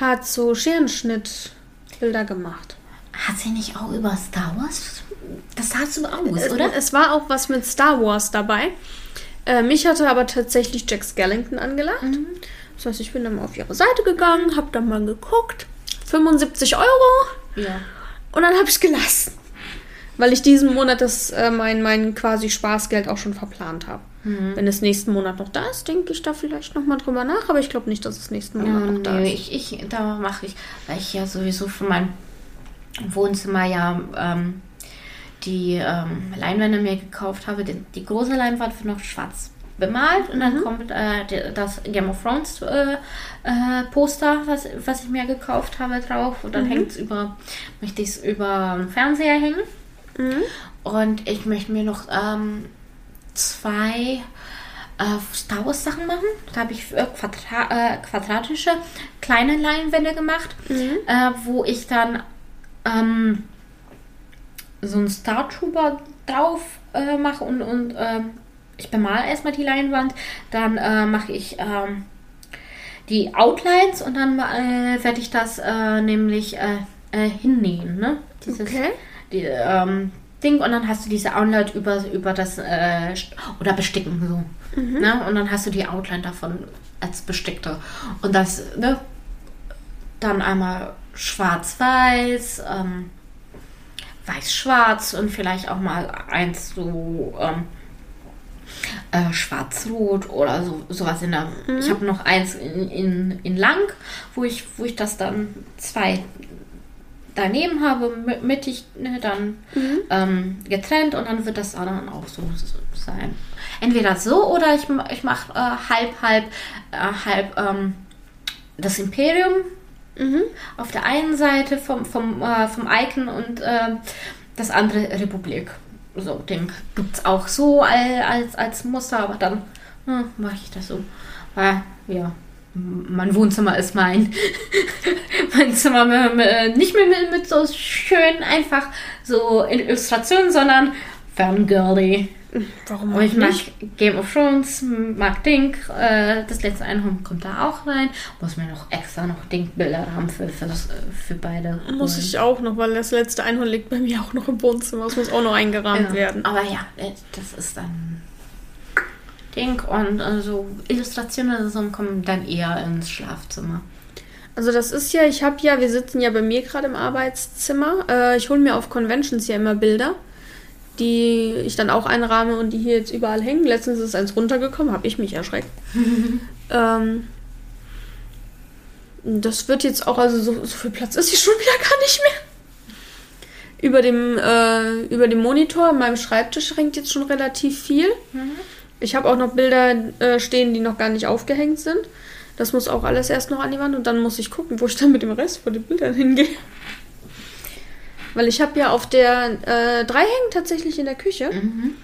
hat so Scherenschnittbilder gemacht. Hat sie nicht auch über Star Wars? Das sah so aus, oder? Es war auch was mit Star Wars dabei. Äh, mich hatte aber tatsächlich Jack Skellington angelacht. Mhm. Das heißt, ich bin dann mal auf ihre Seite gegangen, habe dann mal geguckt. 75 Euro. Ja. Und dann habe ich gelassen. Weil ich diesen Monat das, äh, mein, mein quasi Spaßgeld auch schon verplant habe. Mhm. Wenn es nächsten Monat noch da ist, denke ich da vielleicht nochmal drüber nach. Aber ich glaube nicht, dass es nächsten Monat noch da nee, ist. ich, ich, da mache ich, weil ich ja sowieso für mein Wohnzimmer ja ähm, die ähm, Leinwände mir gekauft habe. Die, die große Leinwand wird noch schwarz bemalt und dann kommt äh, das Game of Thrones äh, äh, Poster, was, was ich mir gekauft habe, drauf. Und dann hängt es über, möchte ich es über den Fernseher hängen. Mhm. Und ich möchte mir noch ähm, zwei äh, Star Wars Sachen machen. Da habe ich äh, Quadra äh, quadratische kleine Leinwände gemacht, äh, wo ich dann ähm, so einen Star Trooper drauf äh, mache und, und ähm, ich bemale erstmal die Leinwand, dann äh, mache ich ähm, die Outlines und dann äh, werde ich das äh, nämlich äh, äh, hinnähen, ne? Dieses, Okay. die, ähm, Ding und dann hast du diese Outline über, über das äh, oder besticken so. Ne? Und dann hast du die Outline davon als bestickte. Und das, ne? Dann einmal schwarz-weiß, ähm, weiß-schwarz und vielleicht auch mal eins so ähm, äh, schwarz-rot oder so, sowas in der. Ich habe noch eins in, in, in lang, wo ich, wo ich das dann zwei daneben habe, mi- mittig ne, dann ähm, getrennt und dann wird das dann auch so sein. Entweder so oder ich, ich mache äh, halb, halb, äh, halb ähm, das Imperium Mhm. auf der einen Seite vom, vom, äh, vom Icon und äh, das andere Republik. So, den gibt es auch so al- als, als Muster, aber dann hm, mache ich das so. Weil, ja, mein Wohnzimmer ist mein, mein Zimmer nicht mehr mit, mit so schön einfach so Illustrationen, sondern fangirly. Warum Und ich auch mag nicht? Game of Thrones, mag Dink, äh, das letzte Einhorn kommt da auch rein. Muss mir noch extra noch Dink-Bilder haben für, für, das, für beide. Muss holen. ich auch noch, weil das letzte Einhorn liegt bei mir auch noch im Wohnzimmer. Das muss auch noch eingerahmt ja. werden. Aber ja, äh, das ist dann Dink und äh, so Illustrationen oder so kommen dann eher ins Schlafzimmer. Also das ist ja, ich habe ja, wir sitzen ja bei mir gerade im Arbeitszimmer. Äh, ich hole mir auf Conventions ja immer Bilder, die ich dann auch einrahme und die hier jetzt überall hängen. Letztens ist eins runtergekommen, habe ich mich erschreckt. ähm, das wird jetzt auch, also so, so viel Platz ist hier schon wieder gar nicht mehr. Über dem, äh, über dem Monitor an meinem Schreibtisch hängt jetzt schon relativ viel. Ich habe auch noch Bilder äh, stehen, die noch gar nicht aufgehängt sind. Das muss auch alles erst noch an die Wand und dann muss ich gucken, wo ich dann mit dem Rest von den Bildern hingehe. Weil ich habe ja auf der äh, drei hängen tatsächlich in der Küche, Mhm.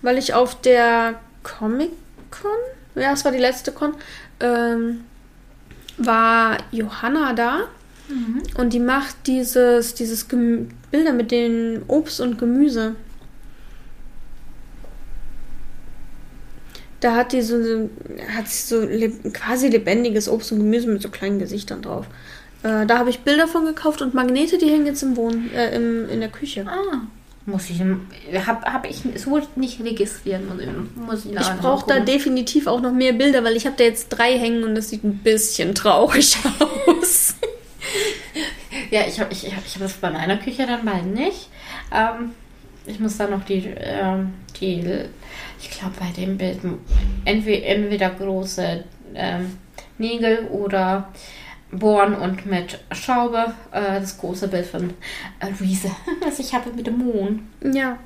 weil ich auf der Comic Con, ja, es war die letzte Con, ähm, war Johanna da und die macht dieses, dieses Gemü Bilder mit den Obst und Gemüse. Da hat die so, hat sie so leb quasi lebendiges Obst und Gemüse mit so kleinen Gesichtern drauf. Äh, da habe ich Bilder von gekauft und Magnete, die hängen jetzt im Wohn äh, im, in der Küche. Ah, muss ich, hab, hab ich, es wurde nicht registriert, muss ich, muss ich, Ich brauche da definitiv auch noch mehr Bilder, weil ich habe da jetzt drei hängen und das sieht ein bisschen traurig aus. Ja, ich habe ich, hab- ich hab das bei meiner Küche dann bald nicht. Ähm, ich muss da noch die, ähm, die ich glaube bei dem Bild entweder, entweder große ähm, Nägel oder bohren und mit Schraube äh, das große Bild von äh, Luise, was ich habe mit dem Mond. Ja.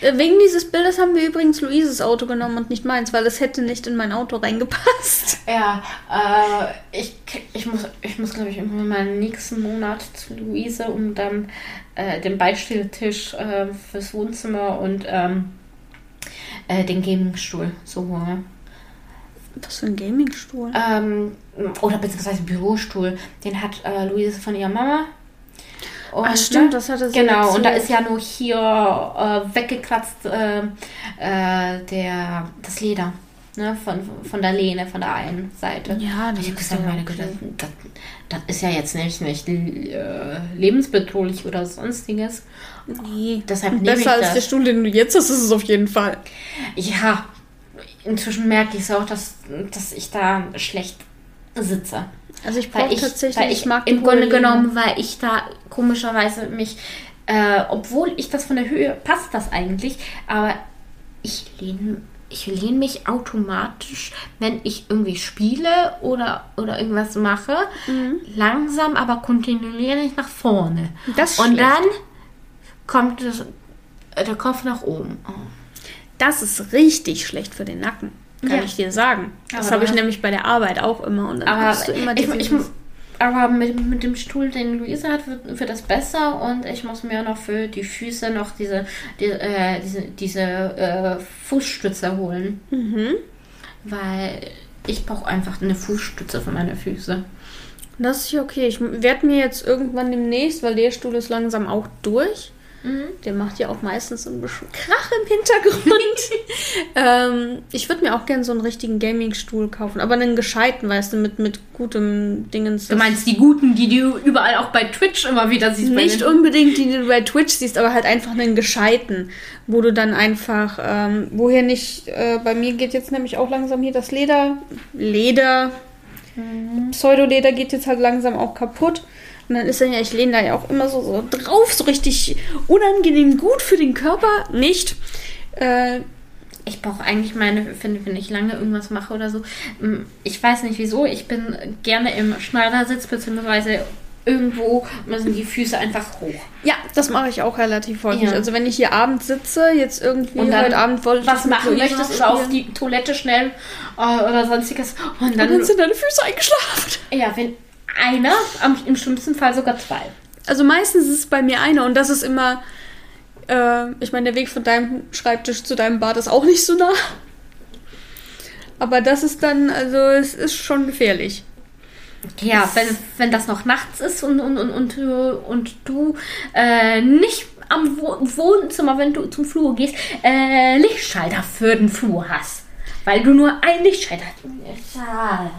Äh, wegen dieses Bildes haben wir übrigens Luises Auto genommen und nicht meins, weil es hätte nicht in mein Auto reingepasst. Ja, äh, ich, ich muss, ich muss glaube ich, irgendwann mal nächsten Monat zu Luise, um dann äh, den Beistelltisch äh, fürs Wohnzimmer und ähm, äh, den Gamingstuhl zu holen. Was für ein Gamingstuhl? Ähm, oder beziehungsweise Bürostuhl. Den hat äh, Luise von ihrer Mama. Und, Ach stimmt, ne? das hatte sie Genau, und da ist ja nur hier äh, weggekratzt äh, äh, der, das Leder. Ne, von, von der Lehne, von der einen Seite. Ja, das, ich gesagt, meine okay. das, das, ist ja jetzt nicht, nicht äh, lebensbedrohlich oder sonstiges. Nee, deshalb Besser als der Stuhl, den du jetzt hast, ist es auf jeden Fall. Ja, inzwischen merke ich es auch, dass, dass ich da schlecht sitze. Also ich brauche tatsächlich, weil ich mag im Grunde genommen, weil ich da komischerweise mich, äh, obwohl ich das von der Höhe passt das eigentlich, aber ich lehne ich lehne mich automatisch, wenn ich irgendwie spiele oder, oder irgendwas mache, mhm. langsam, aber kontinuierlich nach vorne. Das Und dann kommt das, der Kopf nach oben. Oh. Das ist richtig schlecht für den Nacken, kann ja. ich dir sagen. Das habe ich nämlich bei der Arbeit auch immer. Und dann aber hast du immer ich, ich, aber mit, mit dem Stuhl, den Luisa hat, wird, wird das besser und ich muss mir noch für die Füße noch diese, die, äh, diese, diese äh, Fußstütze holen. Mhm. Weil ich brauche einfach eine Fußstütze für meine Füße. Das ist ja okay. Ich werde mir jetzt irgendwann demnächst, weil der Stuhl ist langsam auch durch, Mhm. Der macht ja auch meistens ein bisschen Krach im Hintergrund. ähm, ich würde mir auch gerne so einen richtigen Gaming-Stuhl kaufen, aber einen gescheiten, weißt du, mit, mit gutem Dingens. Du meinst die guten, die du überall auch bei Twitch immer wieder siehst? Nicht unbedingt die, die du bei Twitch siehst, aber halt einfach einen gescheiten, wo du dann einfach, ähm, woher nicht, äh, bei mir geht jetzt nämlich auch langsam hier das Leder, Leder, mhm. Pseudoleder geht jetzt halt langsam auch kaputt. Und dann ist dann ja, ich lehne da ja auch immer so, so drauf, so richtig unangenehm gut für den Körper. Nicht. Äh, ich brauche eigentlich meine, finde, wenn ich lange irgendwas mache oder so. Mm, ich weiß nicht wieso. Ich bin gerne im Schneidersitz, beziehungsweise irgendwo müssen die Füße einfach hoch. Ja, das mache ich auch relativ häufig. Ja. Also wenn ich hier abends sitze, jetzt irgendwie und heute Abend wollte was machen möchtest oder auf die Toilette schnell äh, oder sonstiges und dann, und dann sind deine Füße eingeschlafen. Ja, wenn einer, im schlimmsten Fall sogar zwei. Also meistens ist es bei mir einer und das ist immer, äh, ich meine, der Weg von deinem Schreibtisch zu deinem Bad ist auch nicht so nah. Aber das ist dann, also es ist schon gefährlich. Ja, wenn, wenn das noch nachts ist und, und, und, und, und du äh, nicht am Wohnzimmer, wenn du zum Flur gehst, äh, Lichtschalter für den Flur hast. Weil du nur ein Lichtschalter hast. Ja.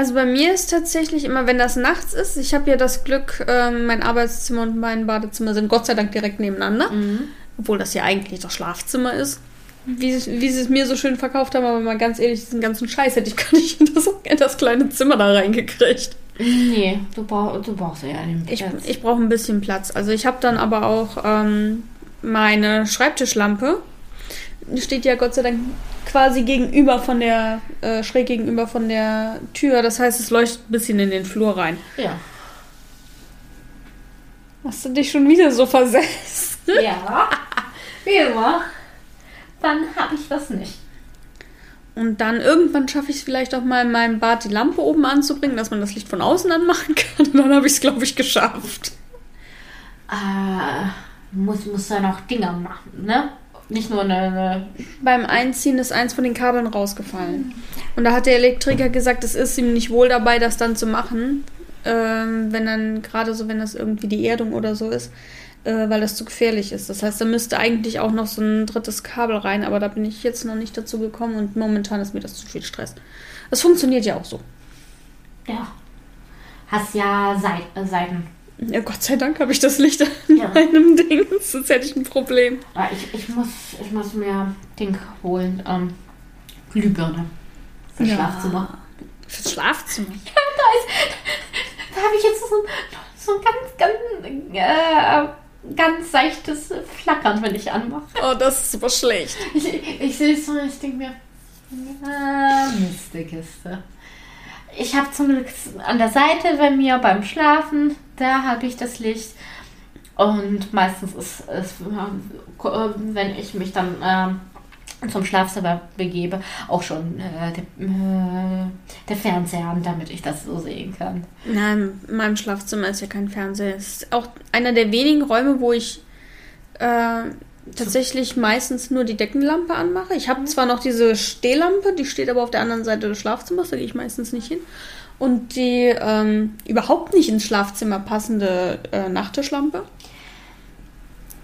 Also bei mir ist tatsächlich immer, wenn das nachts ist, ich habe ja das Glück, ähm, mein Arbeitszimmer und mein Badezimmer sind Gott sei Dank direkt nebeneinander. Mhm. Obwohl das ja eigentlich das Schlafzimmer ist. Wie, wie sie es mir so schön verkauft haben, aber mal ganz ehrlich, diesen ganzen Scheiß hätte ich gar nicht in das, in das kleine Zimmer da reingekriegt. Nee, du, brauch, du brauchst ja den Platz. Ich, ich brauche ein bisschen Platz. Also ich habe dann aber auch ähm, meine Schreibtischlampe. Steht ja Gott sei Dank quasi gegenüber von der, äh, schräg gegenüber von der Tür. Das heißt, es leuchtet ein bisschen in den Flur rein. Ja. Hast du dich schon wieder so versetzt? Ja. Wie immer. Dann habe ich das nicht. Und dann irgendwann schaffe ich es vielleicht auch mal in meinem Bad die Lampe oben anzubringen, dass man das Licht von außen anmachen kann. Und dann habe ich es, glaube ich, geschafft. Äh, muss, muss da noch Dinger machen, ne? Nicht nur eine, eine, Beim Einziehen ist eins von den Kabeln rausgefallen. Und da hat der Elektriker gesagt, es ist ihm nicht wohl dabei, das dann zu machen. Ähm, wenn dann, gerade so, wenn das irgendwie die Erdung oder so ist, äh, weil das zu gefährlich ist. Das heißt, da müsste eigentlich auch noch so ein drittes Kabel rein, aber da bin ich jetzt noch nicht dazu gekommen und momentan ist mir das zu viel Stress. Das funktioniert ja auch so. Ja. Hast ja Seit Seiten ja, Gott sei Dank habe ich das Licht an ja. meinem Ding, sonst hätte ich ein Problem. Ja, ich, ich, muss, ich muss mir Ding holen. Ähm, Glühbirne. Fürs ja. Schlafzimmer. Fürs Schlafzimmer? Ja, da ist. Da habe ich jetzt so, so ein ganz, ganz. Äh, ganz seichtes Flackern, wenn ich anmache. Oh, das ist super schlecht. Ich, ich sehe es so und ich denke mir, ah, Mistekiste. Ich habe zum Glück an der Seite bei mir beim Schlafen, da habe ich das Licht. Und meistens ist es, äh, wenn ich mich dann äh, zum Schlafzimmer begebe, auch schon äh, der, äh, der Fernseher an, damit ich das so sehen kann. Nein, in meinem Schlafzimmer ist ja kein Fernseher. Es ist auch einer der wenigen Räume, wo ich äh, tatsächlich meistens nur die Deckenlampe anmache. Ich habe zwar noch diese Stehlampe, die steht aber auf der anderen Seite des Schlafzimmers, da gehe ich meistens nicht hin. Und die ähm, überhaupt nicht ins Schlafzimmer passende äh, Nachttischlampe.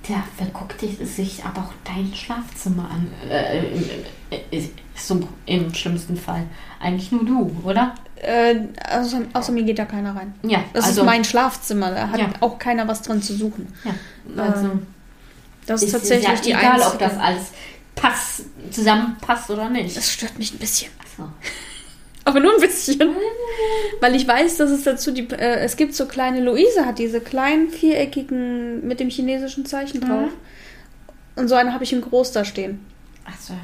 Ja, wer guckt sich aber auch dein Schlafzimmer an? Äh, im, so im schlimmsten Fall. Eigentlich nur du, oder? Äh, außer, außer mir geht da keiner rein. Ja, Das also, ist mein Schlafzimmer, da hat Ja. auch keiner was drin zu suchen. Ja, also Ähm, Das ist ist tatsächlich ja die egal, einzige. ob das alles pass, zusammenpasst oder nicht. das stört mich ein bisschen. So. Aber nur ein bisschen. Weil ich weiß, dass es dazu die. Äh, es gibt so kleine. Luise hat diese kleinen viereckigen mit dem chinesischen Zeichen drauf. Und so eine habe ich in groß da stehen. Achso.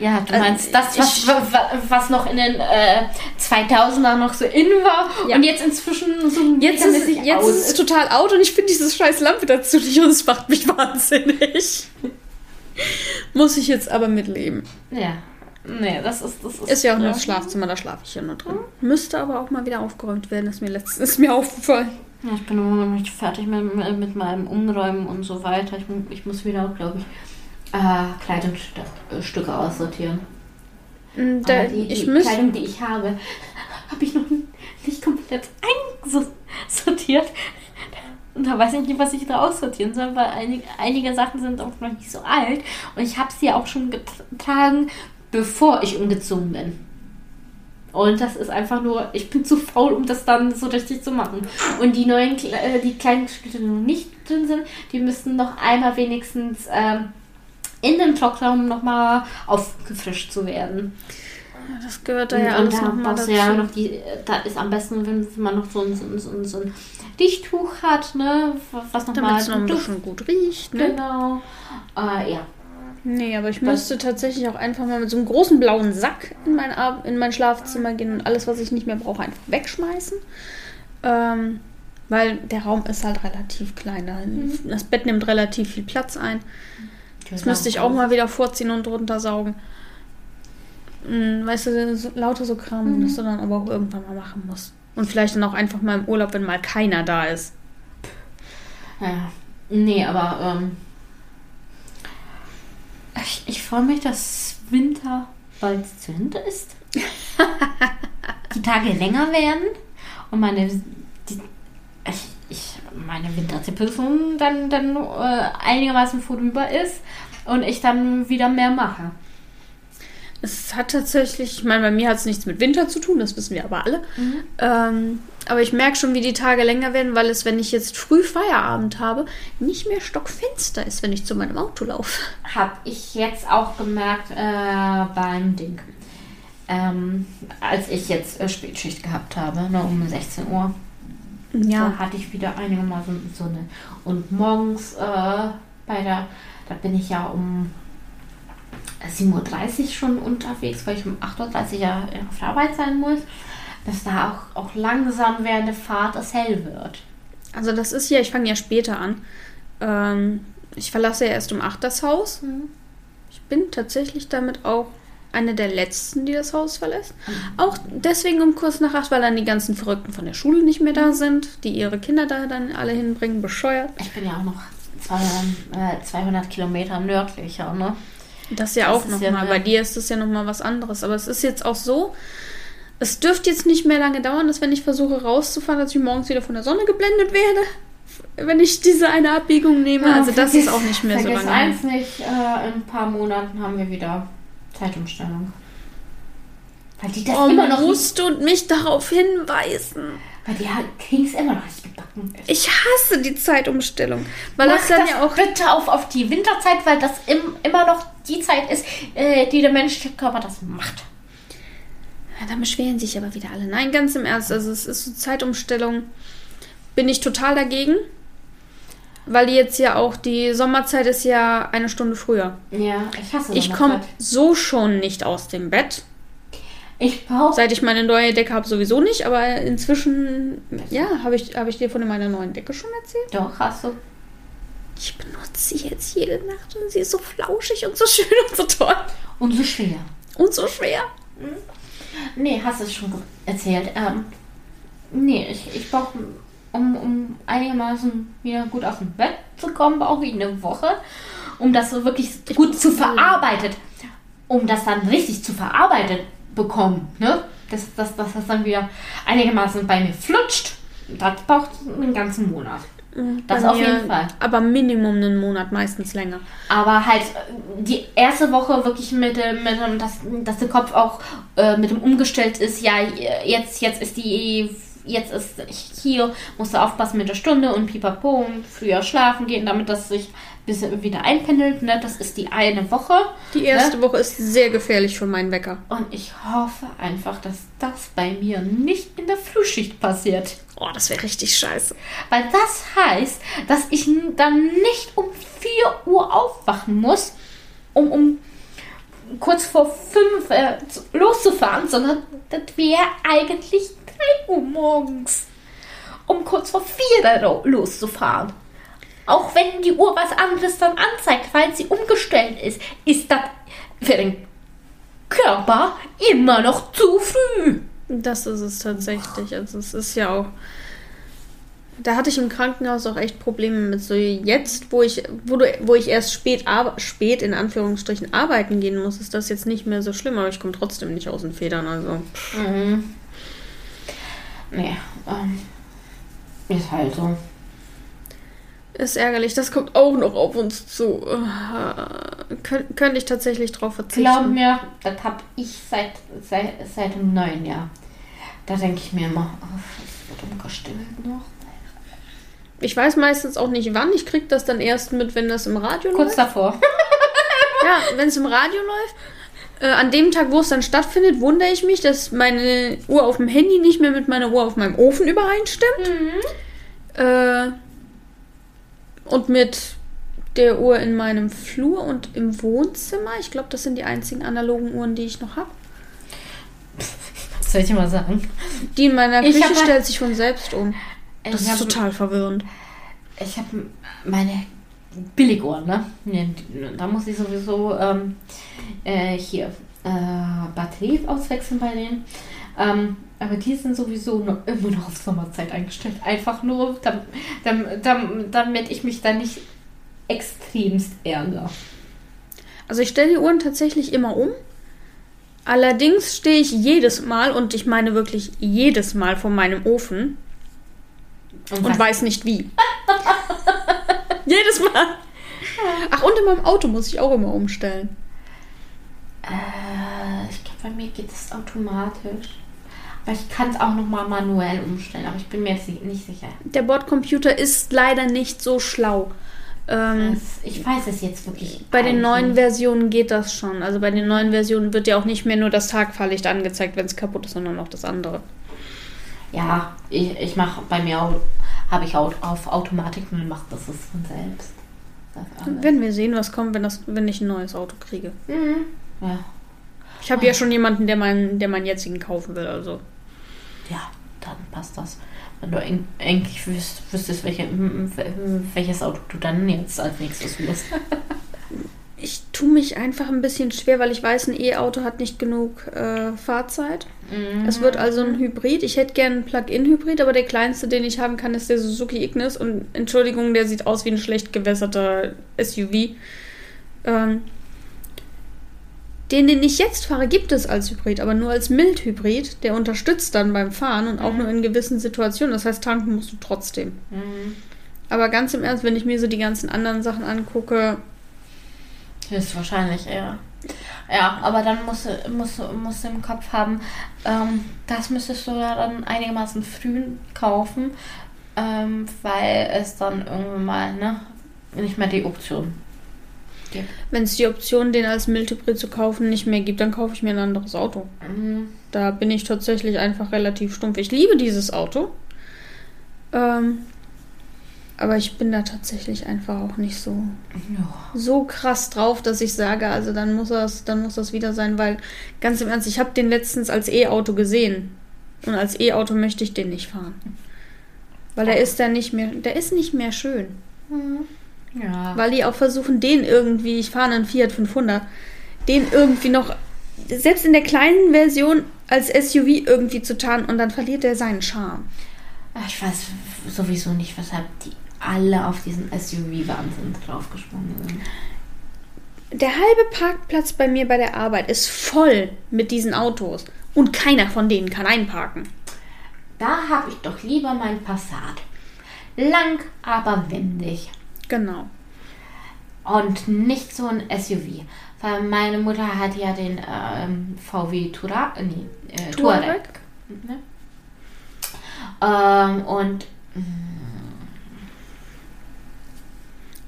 Ja, du Also, meinst das, was, was noch in den äh, 2000er noch so in war Ja. und jetzt inzwischen so Jetzt, ist, jetzt ist es total out und ich finde diese scheiß Lampe dazu nicht und es macht mich wahnsinnig. Muss ich jetzt aber mitleben. Ja. Nee, das ist das ist, Ist ja auch nur äh, das Schlafzimmer, da schlafe ich ja nur drin. Müsste aber auch mal wieder aufgeräumt werden, ist mir letztens ist mir aufgefallen. Ja, ich bin immer noch nicht fertig mit, mit meinem Umräumen und so weiter. Ich, ich muss wieder, glaube ich, äh, Kleidungsstücke aussortieren. Mm, Da, die, die ich. Kleidung, die ich habe, habe ich noch nicht komplett einsortiert. Und da weiß ich nicht, was ich da aussortieren soll, weil einige, einige Sachen sind auch noch nicht so alt. Und ich habe sie auch schon getragen, bevor ich umgezogen bin. Und das ist einfach nur, ich bin zu faul, um das dann so richtig zu machen. Und die neuen, äh, die kleinen Stücke, die noch nicht drin sind, die müssten noch einmal wenigstens ähm, in dem Trockraum nochmal aufgefrischt zu werden. Das gehört da ja alles da nochmal dazu. ja noch die, da ist am besten, wenn man noch so ein, so ein, so ein, so ein Dichttuch hat, ne, was nochmal noch ein bisschen gut riecht, ne? genau. Äh, ja, Nee, aber ich müsste tatsächlich auch einfach mal mit so einem großen blauen Sack in mein, Ar- in mein Schlafzimmer gehen und alles, was ich nicht mehr brauche, einfach wegschmeißen. Ähm, weil der Raum ist halt relativ klein. Da- Das Bett nimmt relativ viel Platz ein. Das müsste ich auch mal wieder vorziehen und drunter saugen. Mm, Weißt du, so, lauter so Kram, das du dann aber auch irgendwann mal machen musst. Und vielleicht dann auch einfach mal im Urlaub, wenn mal keiner da ist. Ja. Nee, aber ähm, ich, ich freue mich, dass Winter bald zu Ende ist. die Tage länger werden und meine, meine Winterdepression dann, dann äh, einigermaßen vorüber ist und ich dann wieder mehr mache. Es hat tatsächlich, ich meine, bei mir hat es nichts mit Winter zu tun, das wissen wir aber alle. Ähm, aber ich merke schon, wie die Tage länger werden, weil es, wenn ich jetzt früh Feierabend habe, nicht mehr stockfinster ist, wenn ich zu meinem Auto laufe. Habe ich jetzt auch gemerkt äh, beim Ding. Ähm, als ich jetzt äh, Spätschicht gehabt habe, ne, um 16 Uhr. Da hatte ich wieder einigermaßen so eine. Und morgens äh, bei der, da bin ich ja um 7.30 Uhr schon unterwegs, weil ich um 8.30 Uhr ja auf der Arbeit sein muss, dass da auch, auch langsam während der Fahrt es hell wird. Also das ist ja, ich fange ja später an. Ähm, ich verlasse ja erst um 8 das Haus. Ich bin tatsächlich damit auch eine der letzten, die das Haus verlässt. Auch deswegen um kurz nach 8, weil dann die ganzen Verrückten von der Schule nicht mehr da sind, die ihre Kinder da dann alle hinbringen, bescheuert. Ich bin ja auch noch 200, äh, 200 Kilometer nördlicher, ne? Das ja Das auch nochmal. ja mal. Bei dir ist das ja nochmal was anderes. Aber es ist jetzt auch so, es dürfte jetzt nicht mehr lange dauern, dass wenn ich versuche rauszufahren, dass ich morgens wieder von der Sonne geblendet werde. Wenn ich diese eine Abbiegung nehme. also das ist auch nicht mehr so vergiss lange. eins nicht, äh, in ein paar Monaten haben wir wieder Zeitumstellung. Weil die das Oh, immer noch musst du mich darauf hinweisen. weil die kriegen es immer noch nicht gebacken. Ich hasse die Zeitumstellung. Weil Mach das dann ja auch. bitte auf, auf die Winterzeit, weil das im, immer noch die Zeit ist, äh, die der menschliche Körper das macht. Ja, da beschweren sich aber wieder alle. Nein, ganz im Ernst. Also es ist so Zeitumstellung. Bin ich total dagegen. Weil jetzt ja auch die Sommerzeit ist ja eine Stunde früher. Ja, ich hasse Ich komme so schon nicht aus dem Bett. Ich brauche. Seit ich meine neue Decke habe, sowieso nicht, aber inzwischen, ja, habe ich, hab ich dir von meiner neuen Decke schon erzählt? Doch, hast du. Ich benutze sie jetzt jede Nacht und sie ist so flauschig und so schön und so toll. Und so schwer. Und so schwer. Nee, hast du es schon erzählt. Ähm, nee, ich, ich brauche, um, um einigermaßen wieder gut aus dem Bett zu kommen, brauche ich eine Woche, um das so wirklich gut zu verarbeitet, um das dann richtig zu verarbeitet bekommen, ne? Dass, dass, dass das dann wieder einigermaßen bei mir flutscht. Das braucht einen ganzen Monat. Das Bei auf jeden Fall. Aber Minimum einen Monat, meistens länger. Aber halt äh, die erste Woche wirklich mit dem, mit dem dass, dass der Kopf auch äh, mit dem umgestellt ist, ja, jetzt, jetzt ist die, jetzt ist hier, musst du aufpassen mit der Stunde und pipapo und früher schlafen gehen, damit das sich ein bisschen wieder einpendelt, ne? Das ist die eine Woche. Die erste Woche ist sehr gefährlich für meinen Wecker. Und ich hoffe einfach, dass das bei mir nicht in der Frühschicht passiert. Oh, das wäre richtig scheiße. Weil das heißt, dass ich dann nicht um 4 Uhr aufwachen muss, um, um kurz vor 5 äh, zu- loszufahren, sondern das wäre eigentlich 3 Uhr morgens, um kurz vor 4 dann lo- loszufahren. Auch wenn die Uhr was anderes dann anzeigt, weil sie umgestellt ist, ist das für den Körper immer noch zu früh. Das ist es tatsächlich. Also es ist ja auch. Da hatte ich im Krankenhaus auch echt Probleme mit. So jetzt, wo ich, wo, du, wo ich erst spät, spät in Anführungsstrichen arbeiten gehen muss, ist das jetzt nicht mehr so schlimm, aber ich komme trotzdem nicht aus den Federn. Also Mhm. Nee, ähm, ist halt so. ist ärgerlich. Das kommt auch noch auf uns zu. Äh, könnt, könnte ich tatsächlich drauf verzichten. Glaub mir, das hab ich seit, seit, seit dem neuen Jahr. Da denke ich mir immer, oh, es wird umgestellt noch. Ich weiß meistens auch nicht wann. Ich krieg das dann erst mit, wenn das im Radio Kurz läuft. davor. Ja, wenn es im Radio läuft. Äh, an dem Tag, wo es dann stattfindet, wundere ich mich, dass meine Uhr auf dem Handy nicht mehr mit meiner Uhr auf meinem Ofen übereinstimmt. Äh, und mit der Uhr in meinem Flur und im Wohnzimmer. Ich glaube, das sind die einzigen analogen Uhren, die ich noch habe. Was soll ich dir mal sagen? Die in meiner Küche hab- stellt sich von selbst um. Das ist hab- total verwirrend. Ich habe meine Billiguhren, ne? Die- Da muss ich sowieso ähm, äh, hier äh, Batterie auswechseln bei denen. Ähm, aber die sind sowieso noch, immer noch auf Sommerzeit eingestellt. Einfach nur, dam, dam, dam, damit ich mich da nicht extremst ärgere. Also ich stelle die Uhren tatsächlich immer um. Allerdings stehe ich jedes Mal, und ich meine wirklich jedes Mal vor meinem Ofen und was- weiß nicht wie. jedes Mal. Ach, und in meinem Auto muss ich auch immer umstellen. Äh, ich glaube, bei mir geht es automatisch. Aber ich kann es auch nochmal manuell umstellen, aber ich bin mir jetzt nicht sicher. Der Bordcomputer ist leider nicht so schlau. Ähm, ich weiß es jetzt wirklich. bei den neuen nicht. Versionen geht das schon. Also bei den neuen Versionen wird ja auch nicht mehr nur das Tagfahrlicht angezeigt, wenn es kaputt ist, sondern auch das andere. Ja, ich, ich mache bei mir auch, habe ich auch auf Automatik und macht das es von selbst. Werden wir sehen, was kommt, wenn, das, wenn ich ein neues Auto kriege. Mhm. Ja. Ich habe ja schon jemanden, der meinen, der meinen jetzigen kaufen will. Also ja, dann passt das. Wenn du en- eigentlich wüs wüsstest, welche, welches Auto du dann jetzt als nächstes willst. ich tue mich einfach ein bisschen schwer, weil ich weiß, ein E-Auto hat nicht genug äh, Fahrzeit. Es wird also ein Hybrid. Ich hätte gerne einen Plug-in-Hybrid, aber der kleinste, den ich haben kann, ist der Suzuki Ignis. Und Entschuldigung, der sieht aus wie ein schlecht gewässerter SUV. Ähm, den, den ich jetzt fahre, gibt es als Hybrid, aber nur als Mild-Hybrid. Der unterstützt dann beim Fahren und auch nur in gewissen Situationen. Das heißt, tanken musst du trotzdem. Mhm. Aber ganz im Ernst, wenn ich mir so die ganzen anderen Sachen angucke, Höchstwahrscheinlich, ja. Ja, aber dann musst du, musst, musst du im Kopf haben, ähm, das müsstest du ja dann einigermaßen früh kaufen, ähm, weil es dann irgendwann mal ne, nicht mehr die Option gibt. wenn es die Option, den als Mild-Hybrid zu kaufen, nicht mehr gibt, dann kaufe ich mir ein anderes Auto. Mhm. Da bin ich tatsächlich einfach relativ stumpf. Ich liebe dieses Auto. Ähm, Aber ich bin da tatsächlich einfach auch nicht so, Ja. so krass drauf, dass ich sage, also dann muss das, dann muss das wieder sein, weil ganz im Ernst, ich habe den letztens als E-Auto gesehen. Und als E-Auto möchte ich den nicht fahren. Weil der ist dann nicht mehr, der ist nicht mehr schön. Ja. Weil die auch versuchen, den irgendwie, ich fahre einen Fiat 500, den irgendwie noch, selbst in der kleinen Version als SUV irgendwie zu tarnen und dann verliert er seinen Charme. Ich weiß sowieso nicht, weshalb die alle auf diesen SUV-Wahnsinn draufgesprungen sind. Der halbe Parkplatz bei mir bei der Arbeit ist voll mit diesen Autos und keiner von denen kann einparken. Da habe ich doch lieber mein Passat. Lang, aber wendig. Genau. Und nicht so ein SUV. Weil meine Mutter hat ja den ähm, VW Tura, äh, nee, äh, Touareg. Touareg? Ne? Ähm, und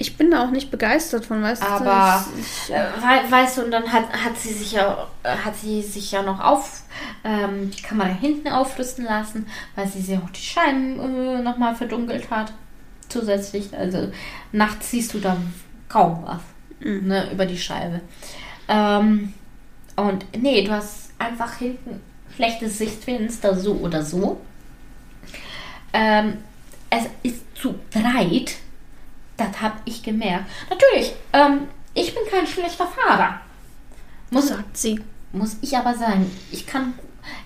Ich bin da auch nicht begeistert von, weißt Aber, du? ich, äh, wei- weißt du, und dann hat, hat sie sich ja äh, hat sie sich ja noch auf ähm, die Kamera hinten aufrüsten lassen, weil sie sich auch die Scheiben äh, nochmal verdunkelt hat. Zusätzlich. Also nachts siehst du da kaum was ne, über die Scheibe. Ähm, und nee, du hast einfach hinten schlechtes Sichtfenster, so oder so. Ähm, es ist zu breit. Das habe ich gemerkt. Natürlich, ähm, ich bin kein schlechter Fahrer. Muss, sagt sie. muss ich aber sagen. Ich kann,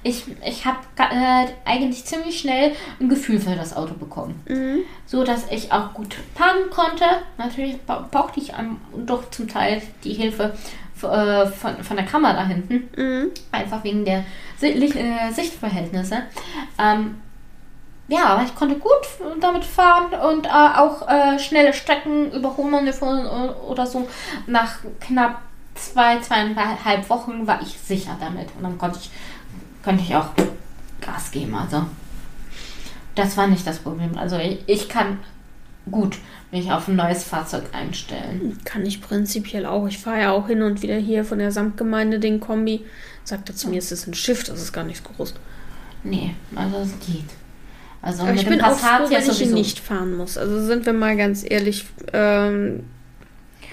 ich, ich habe äh, eigentlich ziemlich schnell ein Gefühl für das Auto bekommen. Mhm. So dass ich auch gut fahren konnte. Natürlich brauchte ich ähm, doch zum Teil die Hilfe äh, von, von der Kamera hinten. Mhm. Einfach wegen der äh, Sichtverhältnisse. Ähm, ja, aber ich konnte gut damit fahren und äh, auch äh, schnelle Strecken überholen oder so. Nach knapp zwei, zweieinhalb Wochen war ich sicher damit. Und dann konnte ich, konnte ich auch Gas geben. Also, das war nicht das Problem. Also, ich, ich kann gut mich auf ein neues Fahrzeug einstellen. Kann ich prinzipiell auch. Ich fahre ja auch hin und wieder hier von der Samtgemeinde den Kombi. Sagt er zu mir, es ist ein Schiff, das ist gar nicht so groß. Nee, also es geht. Also Aber mit ich bin auch froh, wenn ich ihn nicht fahren muss. Also sind wir mal ganz ehrlich, ähm,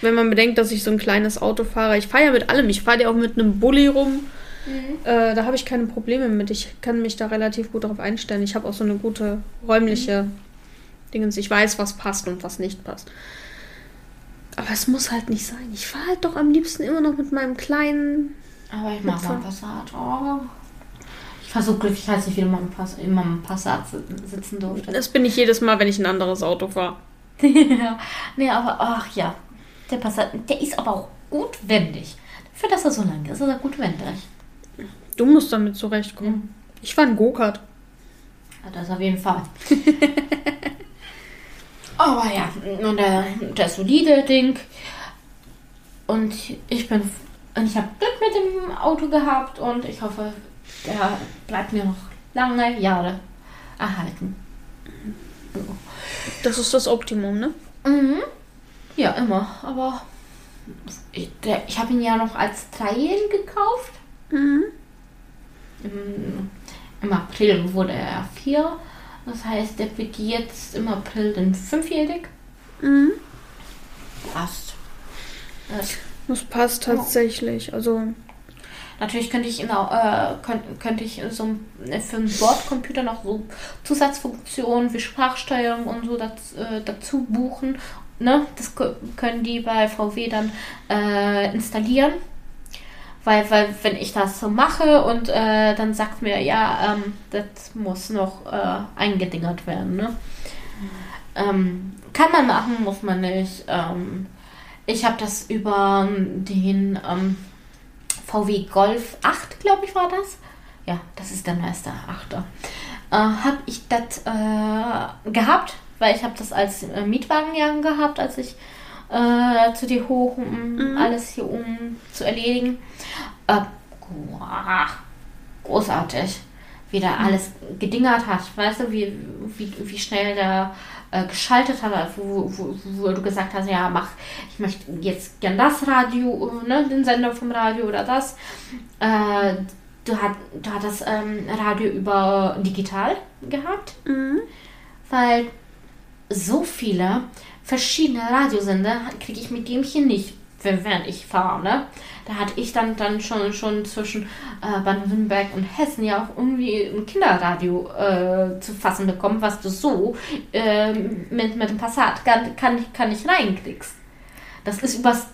wenn man bedenkt, dass ich so ein kleines Auto fahre. Ich fahre ja mit allem. Ich fahre ja auch mit einem Bulli rum. Mhm. Äh, da habe ich keine Probleme mit. Ich kann mich da relativ gut darauf einstellen. Ich habe auch so eine gute räumliche Dingens. Ich weiß, was passt und was nicht passt. Aber es muss halt nicht sein. Ich fahre halt doch am liebsten immer noch mit meinem kleinen. Aber ich mag mal Passat. Oh. Ich war so glücklich, als ich wieder mal im, Pass immer im Passat si- sitzen durfte. Das bin ich jedes Mal, wenn ich ein anderes Auto fahre. ja. Nee, aber ach ja. Der Passat, der ist aber auch gut wendig. Dafür, dass er so lang ist, ist er gut wendig. Du musst damit zurechtkommen. Ich fahre ein Go-Kart. Ja, das auf jeden Fall. aber ja, und der, der solide Ding. Und ich bin. Und ich habe Glück mit dem Auto gehabt und ich hoffe, der bleibt mir noch lange Jahre erhalten. Das ist das Optimum, ne? Mhm. Ja, immer. Aber ich, ich habe ihn ja noch als Dreijährigen gekauft. Mhm. Im, Im April wurde er vier. Das heißt, der wird jetzt im April dann fünfjährig. Mhm. Passt. Das, Das passt tatsächlich. Also, natürlich könnte ich, auch, äh, könnte, könnte ich so ein- für einen Bordcomputer noch so Zusatzfunktionen wie Sprachsteuerung und so dazu, äh, dazu buchen. Ne? Das kö- können die bei VW dann äh, installieren. Weil, weil, wenn ich das so mache und äh, dann sagt mir, ja, ähm, das muss noch äh, eingedingert werden. Ne? Ähm, kann man machen, muss man nicht. Ähm, ich habe das über den ähm, VW Golf 8, glaube ich, war das. Ja, das ist der neueste 8er. Äh, habe ich das äh, gehabt, weil ich habe das als äh, Mietwagenjagen gehabt, als ich äh, zu dir hoch, um Mhm. alles hier um zu erledigen. Äh, großartig, wie der alles gedingert hat. Weißt du, wie, wie, wie schnell der äh, geschaltet hat, wo, wo, wo du gesagt hast, ja, mach, ich möchte jetzt gern das Radio, ne, den Sender vom Radio oder das. Äh, du, hat, du hattest ähm, Radio über digital gehabt mhm. weil so viele verschiedene Radiosender kriege ich mit dem hier nicht, während ich fahre. Ne? Da hatte ich dann, dann schon, schon zwischen äh, Baden-Württemberg und Hessen ja auch irgendwie ein Kinderradio äh, zu fassen bekommen, was du so äh, mit, mit dem Passat kann, kann, kann nicht reinkriegst. Das ist übers,